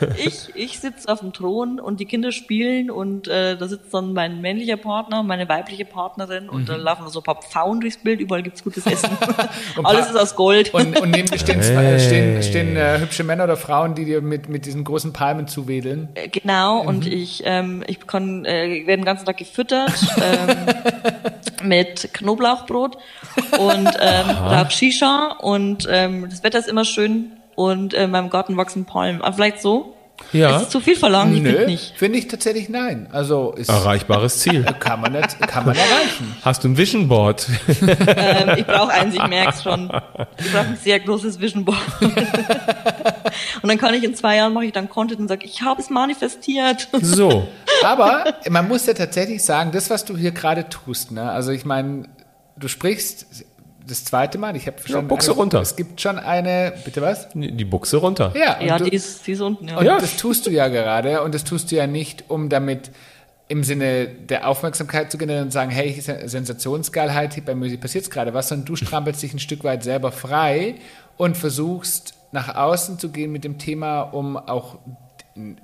Ähm, ich ich sitze auf dem Thron und die Kinder spielen und äh, da sitzt dann mein männlicher Partner, meine weibliche Partnerin und dann laufen so ein paar Pfauen durchs Bild, überall gibt's gutes Essen. Alles ist aus Gold. Und, und neben dir stehen, Hey. stehen, stehen äh, hübsche Männer oder Frauen, die dir mit, mit diesen großen Palmen zuwedeln. Äh, Genau, und ich, ähm, ich kann, äh, werde den ganzen Tag gefüttert ähm, mit Knoblauchbrot und ähm, rauch Shisha und ähm, das Wetter ist immer schön und äh, in meinem Garten wachsen Palmen. Aber vielleicht so. Ja. Ist es zu viel verlangt? Ich Nö, finde nicht. finde ich tatsächlich nein. Also ist, Erreichbares Ziel. kann, man nicht, kann man erreichen. Hast du ein Vision Board? Ähm, ich brauche eins, ich merk's schon. Ich brauche ein sehr großes Vision Board. und dann kann ich in zwei Jahren mache ich dann Content und sage, ich habe es manifestiert. So. Aber man muss ja tatsächlich sagen, das, was du hier gerade tust, ne? also ich meine, du sprichst das zweite Mal, ich habe verstanden, Buchse eine- runter. es gibt schon eine, bitte was? Die Buchse runter. Ja, und Ja, du, die ist, die ist unten. Ja. und Ja. das tust du ja gerade und das tust du ja nicht, um damit im Sinne der Aufmerksamkeit zu generieren und sagen, hey, Sen- Sensationsgeilheit, hier bei Musik passiert gerade was, sondern du strampelst dich ein Stück weit selber frei und versuchst nach außen zu gehen mit dem Thema, um auch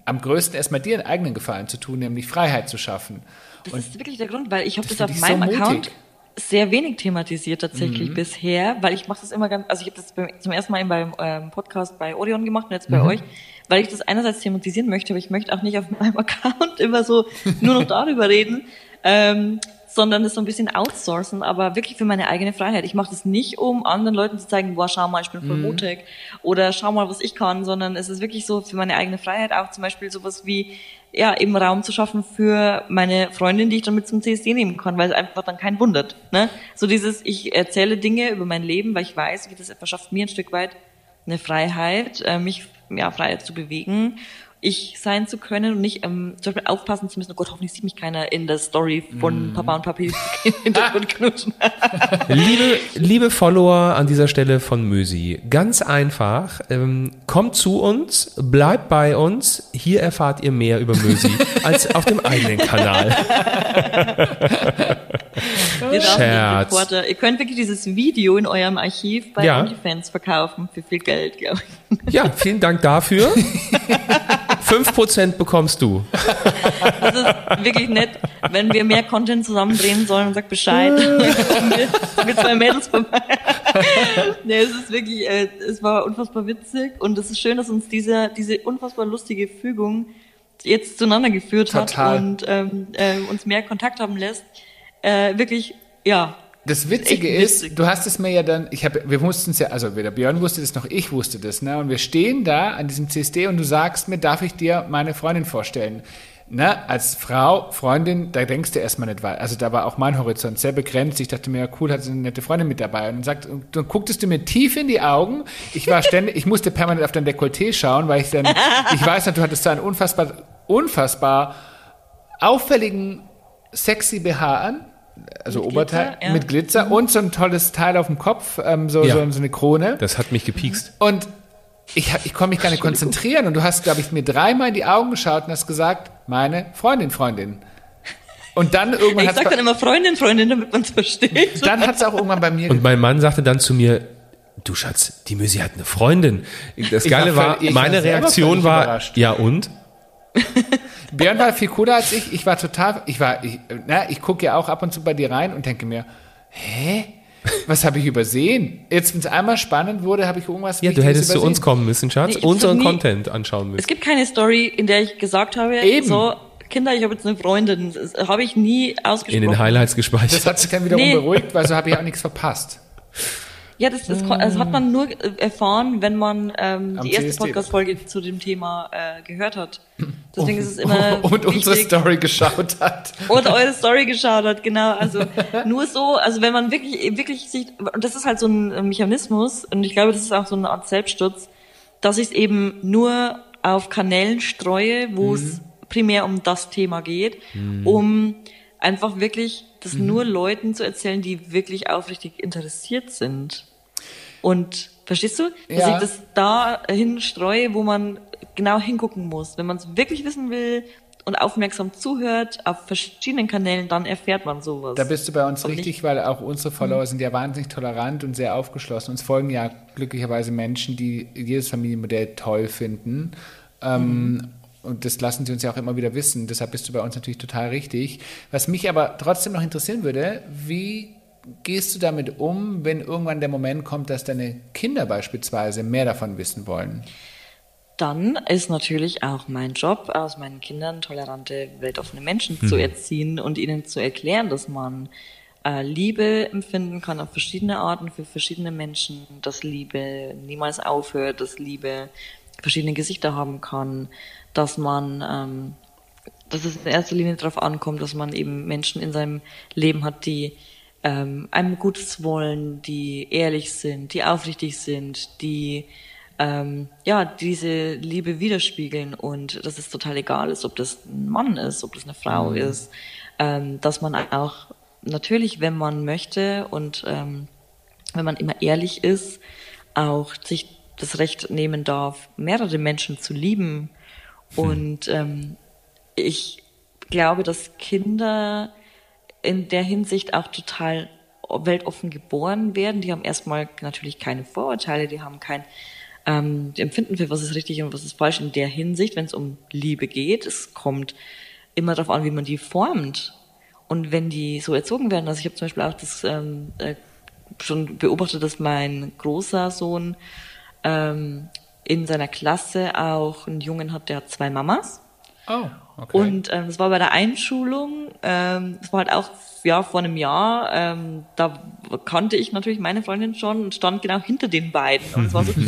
am größten erstmal dir einen eigenen Gefallen zu tun, nämlich Freiheit zu schaffen. Das ist wirklich der Grund, weil ich habe Das das, auf ich so meinem Account. Sehr wenig thematisiert Mhm. tatsächlich bisher, weil ich mache das immer ganz, also ich habe das beim, zum ersten Mal eben beim ähm, Podcast bei Orion gemacht und jetzt Mhm. bei euch, weil ich das einerseits thematisieren möchte, aber ich möchte auch nicht auf meinem Account immer so nur noch darüber reden, ähm, sondern das so ein bisschen outsourcen, aber wirklich für meine eigene Freiheit. Ich mache das nicht, um anderen Leuten zu zeigen, boah, schau mal, ich bin Mhm. voll mutig oder schau mal, was ich kann, sondern es ist wirklich so für meine eigene Freiheit auch zum Beispiel sowas wie, ja, eben Raum zu schaffen für meine Freundin, die ich dann mit zum CSD nehmen kann, weil es einfach dann keinen wundert. Ne? So dieses, ich erzähle Dinge über mein Leben, weil ich weiß, wie das verschafft mir ein Stück weit eine Freiheit, äh, mich ja, frei zu bewegen, ich sein zu können und nicht ähm, zum Beispiel aufpassen zu müssen, oh Gott, hoffentlich sieht mich keiner in der Story von Papa und Papi im Hintergrund knutschen. Liebe, liebe Follower an dieser Stelle von Mösi, ganz einfach, ähm, kommt zu uns, bleibt bei uns, hier erfahrt ihr mehr über Mösi als auf dem eigenen Kanal. Scherz. Reporter. Ihr könnt wirklich dieses Video in eurem Archiv bei Ja. OnlyFans verkaufen für viel Geld, glaube ich. Ja, vielen Dank dafür. 5% bekommst du. Das ist wirklich nett, wenn wir mehr Content zusammen drehen sollen und sagt Bescheid. Mit zwei Mädels vorbei. nee, es ist wirklich, äh, es war unfassbar witzig und es ist schön, dass uns diese, diese unfassbar lustige Fügung jetzt zueinander geführt Total. hat und ähm, äh, uns mehr Kontakt haben lässt. Äh, wirklich, ja. Das Witzige Echt ist, witzig. du hast es mir ja dann, ich habe, wir wussten es ja, also weder Björn wusste das noch ich wusste das, ne? Und wir stehen da an diesem CSD und du sagst mir, darf ich dir meine Freundin vorstellen? Ne, als Frau, Freundin, da denkst du erstmal nicht weiter. Also da war auch mein Horizont sehr begrenzt. Ich dachte mir, ja, cool, hat sie eine nette Freundin mit dabei. Und dann sagt, und dann gucktest du mir tief in die Augen. Ich war ständig, ich musste permanent auf dein Dekolleté schauen, weil ich dann, ich weiß noch, du hattest so einen unfassbar, unfassbar auffälligen, sexy BH an. Also Mit Oberteil Glitzer, ja. mit Glitzer und so ein tolles Teil auf dem Kopf, ähm, so, Ja. so, so eine Krone. Das hat mich gepiekst. Und ich, hab- ich konnte mich gar nicht konzentrieren. Und du hast, glaube ich, mir dreimal in die Augen geschaut und hast gesagt, meine Freundin, Freundin. Und dann irgendwann Ich hat sag dann immer Freundin, Freundin, damit man es versteht. dann hat's auch irgendwann bei mir Und mein Mann sagte dann zu mir, du Schatz, die Mösi hat eine Freundin. Das Ich war Geile war, ich war meine selber Reaktion war, überrascht. ja und? Björn war viel cooler als ich. Ich war total, ich war, ich, na, ich gucke ja auch ab und zu bei dir rein und denke mir, hä? Was habe ich übersehen? Jetzt, wenn es einmal spannend wurde, habe ich irgendwas Ja, du hättest zu übersehen. uns kommen müssen, Schatz, Nee, unseren nie- Content anschauen Es müssen. gibt keine Story, in der ich gesagt habe, Eben. so, Kinder, ich habe jetzt eine Freundin. Das habe ich nie In ausgesprochen. den Highlights Das gespeichert. hat sich dann wiederum Nee. beruhigt, weil so habe ich auch nichts verpasst. Ja, das, das, das hat man nur äh, erfahren, wenn man ähm, die erste. Podcast-Folge zu dem Thema äh, gehört hat. Deswegen ist es immer und unsere wichtig. Story geschaut hat. oder eure Story geschaut hat, genau. Also nur so, also wenn man wirklich, wirklich sich, und das ist halt so ein Mechanismus, und ich glaube, das ist auch so eine Art Selbstschutz, dass ich es eben nur auf Kanälen streue, wo es primär um das Thema geht, um einfach wirklich das nur Leuten zu erzählen, die wirklich aufrichtig interessiert sind. Und verstehst du, dass Ja. ich das dahin streue, wo man genau hingucken muss. Wenn man es wirklich wissen will und aufmerksam zuhört auf verschiedenen Kanälen, dann erfährt man sowas. Da bist du bei uns Und richtig, weil auch unsere Follower sind ja wahnsinnig tolerant und sehr aufgeschlossen. Uns folgen ja glücklicherweise Menschen, die jedes Familienmodell toll finden. Ähm, und das lassen sie uns ja auch immer wieder wissen. Deshalb bist du bei uns natürlich total richtig. Was mich aber trotzdem noch interessieren würde, wie gehst du damit um, wenn irgendwann der Moment kommt, dass deine Kinder beispielsweise mehr davon wissen wollen? dann ist natürlich auch mein Job, aus meinen Kindern tolerante, weltoffene Menschen zu erziehen und ihnen zu erklären, dass man äh, Liebe empfinden kann auf verschiedene Arten für verschiedene Menschen, dass Liebe niemals aufhört, dass Liebe verschiedene Gesichter haben kann, dass man, ähm, dass es in erster Linie darauf ankommt, dass man eben Menschen in seinem Leben hat, die ähm, einem Gutes wollen, die ehrlich sind, die aufrichtig sind, die ähm, ja diese Liebe widerspiegeln und dass es total egal ist, ob das ein Mann ist, ob das eine Frau mhm. ist, ähm, dass man auch natürlich, wenn man möchte und ähm, wenn man immer ehrlich ist, auch sich das Recht nehmen darf, mehrere Menschen zu lieben. Hm. Und ähm, ich glaube, dass Kinder in der Hinsicht auch total weltoffen geboren werden. Die haben erstmal natürlich keine Vorurteile, die haben kein ähm, Empfinden für was ist richtig und was ist falsch in der Hinsicht, wenn es um Liebe geht. Es kommt immer darauf an, wie man die formt. Und wenn die so erzogen werden, also ich habe zum Beispiel auch das ähm, äh, schon beobachtet, dass mein großer Sohn ähm, in seiner Klasse auch einen Jungen hat, der hat zwei Mamas. Oh, okay. Und ähm, das war bei der Einschulung, ähm, das war halt auch ja vor einem Jahr, ähm, da kannte ich natürlich meine Freundin schon und stand genau hinter den beiden. Und es war so.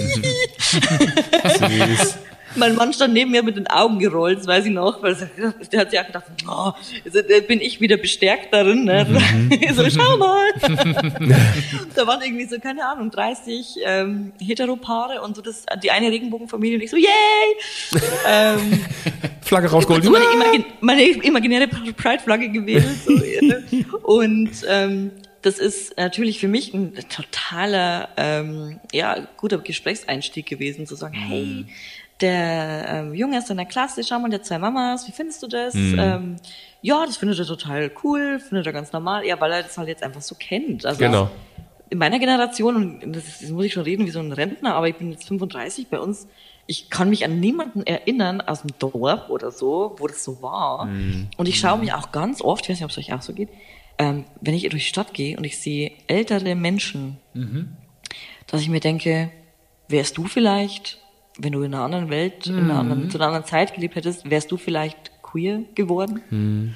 Süß. Mein Mann stand neben mir mit den Augen gerollt, das weiß ich noch, weil der hat sich auch gedacht, oh, bin ich wieder bestärkt darin. Ne? Mhm. so, schau mal. da waren irgendwie so, keine Ahnung, 30 ähm, Heteropaare und so das, die eine Regenbogenfamilie und ich so, yay! ähm, Flagge rausgeholt. So meine, imagin meine imaginäre Pride-Flagge gewählt. So. Und ähm, das ist natürlich für mich ein totaler, ähm, ja, guter Gesprächseinstieg gewesen, zu sagen, hey, mhm der ähm, Junge ist in der Klasse, schau mal, der zwei Mamas, wie findest du das? Mhm. Ähm, ja, das findet er total cool, findet er ganz normal, ja, weil er das halt jetzt einfach so kennt. Also genau. in meiner Generation, und das, das muss ich schon reden wie so ein Rentner, aber ich bin jetzt 35, bei uns, ich kann mich an niemanden erinnern aus dem Dorf oder so, wo das so war. Mhm. Und ich schaue mich auch ganz oft, ich weiß nicht, ob es euch auch so geht, ähm, wenn ich durch die Stadt gehe und ich sehe ältere Menschen, mhm. dass ich mir denke, wärst du vielleicht wenn du in einer anderen Welt, mhm. in einer anderen, mhm. zu einer anderen Zeit gelebt hättest, wärst du vielleicht queer geworden? Mhm.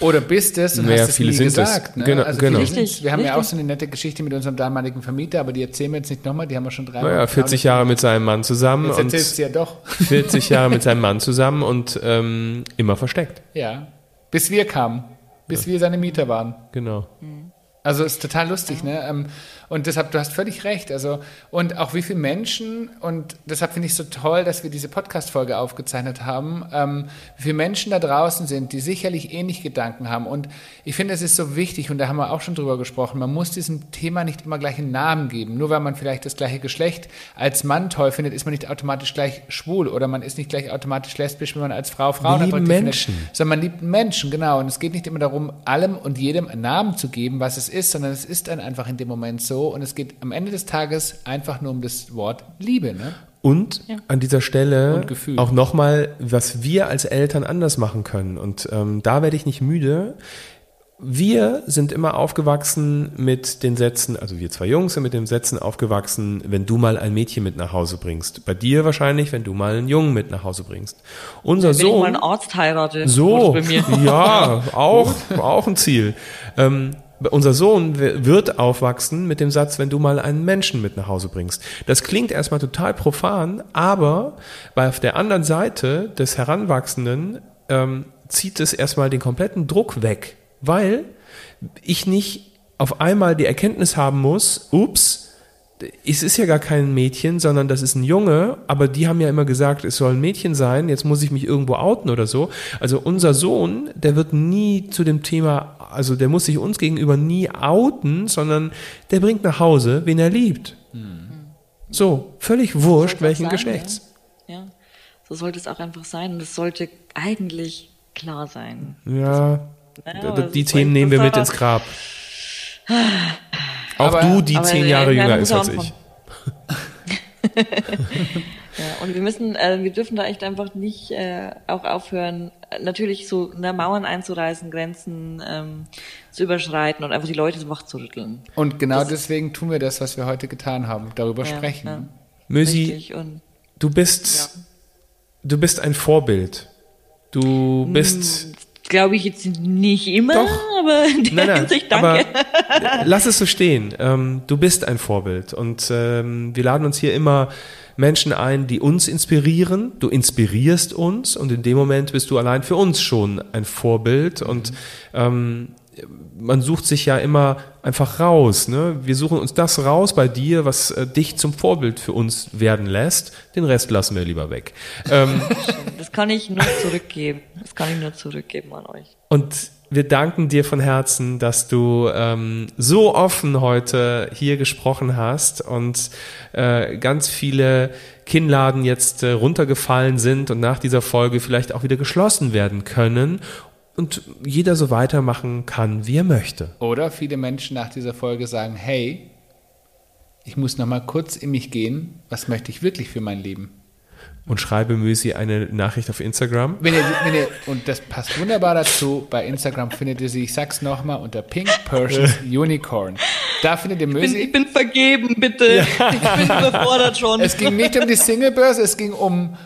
Oder bist es und naja, hast es nie gesagt. Ne? Genau, also genau. Richtig, wir haben richtig. ja auch so eine nette Geschichte mit unserem damaligen Vermieter, aber die erzählen wir jetzt nicht nochmal, die haben wir schon dreimal. Naja, 40 Jahre mit seinem Mann zusammen. Jetzt erzählst du ja doch. 40 Jahre mit seinem Mann zusammen und ähm, immer versteckt. Ja, bis wir kamen, bis ja. wir seine Mieter waren. Genau. Mhm. Also ist total lustig, ja. ne? Ähm, und deshalb, du hast völlig recht. Also, und auch wie viele Menschen, und deshalb finde ich es so toll, dass wir diese Podcast-Folge aufgezeichnet haben, ähm, wie viele Menschen da draußen sind, die sicherlich ähnlich Gedanken haben. Und ich finde, es ist so wichtig, und da haben wir auch schon drüber gesprochen, man muss diesem Thema nicht immer gleich einen Namen geben. Nur weil man vielleicht das gleiche Geschlecht als Mann toll findet, ist man nicht automatisch gleich schwul oder man ist nicht gleich automatisch lesbisch, wenn man als Frau Frauen lieben Menschen. findet. Sondern man liebt Menschen, genau. Und es geht nicht immer darum, allem und jedem einen Namen zu geben, was es ist, sondern es ist dann einfach in dem Moment so und es geht am Ende des Tages einfach nur um das Wort Liebe. Ne? Und ja. an dieser Stelle auch nochmal, was wir als Eltern anders machen können. Und ähm, da werde ich nicht müde. Wir sind immer aufgewachsen mit den Sätzen, also wir zwei Jungs sind mit den Sätzen aufgewachsen, wenn du mal ein Mädchen mit nach Hause bringst. Bei dir wahrscheinlich, wenn du mal einen Jungen mit nach Hause bringst. Unser wenn Sohn. Wenn ich mal einen Arzt heirate. So, ja, auch, auch ein Ziel. Ähm, unser Sohn wird aufwachsen mit dem Satz, wenn du mal einen Menschen mit nach Hause bringst. Das klingt erstmal total profan, aber bei auf der anderen Seite des Heranwachsenden ähm, zieht es erstmal den kompletten Druck weg, weil ich nicht auf einmal die Erkenntnis haben muss, ups, es ist ja gar kein Mädchen, sondern das ist ein Junge, aber die haben ja immer gesagt, es soll ein Mädchen sein, jetzt muss ich mich irgendwo outen oder so. Also unser Sohn, der wird nie zu dem Thema, also der muss sich uns gegenüber nie outen, sondern der bringt nach Hause, wen er liebt. Hm. So, völlig wurscht, welchen sein, Geschlechts. Ja. ja, so sollte es auch einfach sein und es sollte eigentlich klar sein. Ja, das, die Themen nehmen wir mit ins Grab. Auch aber, du, die zehn Jahre jünger ist als ich. ja, und wir müssen, äh, wir dürfen da echt einfach nicht äh, auch aufhören, natürlich so ne, Mauern einzureißen, Grenzen ähm, zu überschreiten und einfach die Leute so wach zu rütteln. Und genau das, deswegen tun wir das, was wir heute getan haben, darüber ja, sprechen. Ja. Mösi, du bist, ja. du bist ein Vorbild. Du bist. Glaube ich jetzt nicht immer, Doch. aber in der Nein, nein, Hinsicht danke. aber lass es so stehen. Ähm, du bist ein Vorbild und ähm, wir laden uns hier immer Menschen ein, die uns inspirieren. Du inspirierst uns und in dem Moment bist du allein für uns schon ein Vorbild und ähm, man sucht sich ja immer einfach raus. Ne? Wir suchen uns das raus bei dir, was äh, dich zum Vorbild für uns werden lässt. Den Rest lassen wir lieber weg. Ähm, Das kann ich nur zurückgeben. Das kann ich nur zurückgeben an euch. Und wir danken dir von Herzen, dass du ähm, so offen heute hier gesprochen hast und äh, ganz viele Kinnladen jetzt äh, runtergefallen sind und nach dieser Folge vielleicht auch wieder geschlossen werden können und jeder so weitermachen kann, wie er möchte. Oder viele Menschen nach dieser Folge sagen, hey, ich muss noch mal kurz in mich gehen, was möchte ich wirklich für mein Leben? Und schreibe Müsi eine Nachricht auf Instagram. Wenn ihr, wenn ihr, und das passt wunderbar dazu, bei Instagram findet ihr sie, ich sag's nochmal, unter Pink Persians Unicorn. Da findet ihr Ich bin, Mösi. ich bin vergeben, bitte. Ich bin überfordert schon. Es ging nicht um die Singlebörse, es ging um,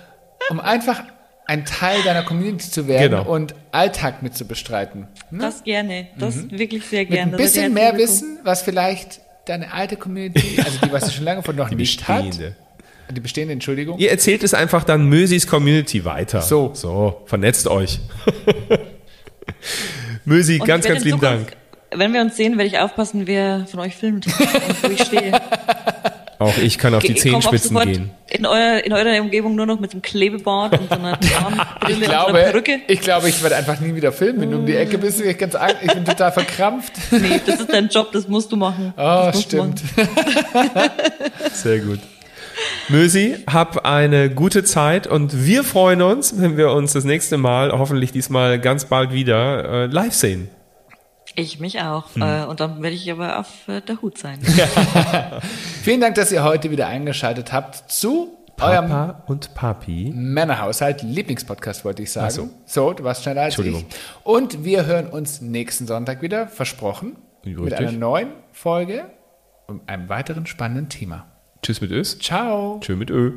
um einfach ein Teil deiner Community zu werden Genau. und Alltag mit zu bestreiten. Ne? das gerne. Das wirklich sehr Mit gerne. ein Das seid bisschen mehr Wissen, was vielleicht deine alte Community, also die, was sie schon lange von noch Die nicht hat, bestehende. die bestehende, Entschuldigung, Ihr erzählt es einfach dann Mösis Community weiter. So. So, vernetzt euch. Mösi, Und ganz, ganz lieben Dank. Wenn wir uns sehen, werde ich aufpassen, wer von euch filmt und wo ich stehe. Auch ich kann auf die Zehenspitzen gehen. In, euer, in eurer Umgebung nur noch mit einem Klebebart und so einer ich Zahnbrille und glaube, einer Perücke. ich glaube, ich werde einfach nie wieder filmen. Wenn du um die Ecke bist, bin ich ganz. Ich bin total verkrampft. Nee, das ist dein Job, das musst du machen. Oh, stimmt. machen. Sehr gut. Mösi, hab eine gute Zeit und wir freuen uns, wenn wir uns das nächste Mal, hoffentlich diesmal ganz bald wieder, äh, live sehen. Ich mich auch. Hm. Äh, und dann werde ich aber auf äh, der Hut sein. Vielen Dank, dass ihr heute wieder eingeschaltet habt zu eurem Papa und Papi. Männerhaushalt Lieblingspodcast, wollte ich sagen. Ach so. so, du warst schneller als ich. Entschuldigung. Und wir hören uns nächsten Sonntag wieder, versprochen, mit Richtig. einer neuen Folge und einem weiteren spannenden Thema. Tschüss mit Ös. Ciao. Tschö mit Ö.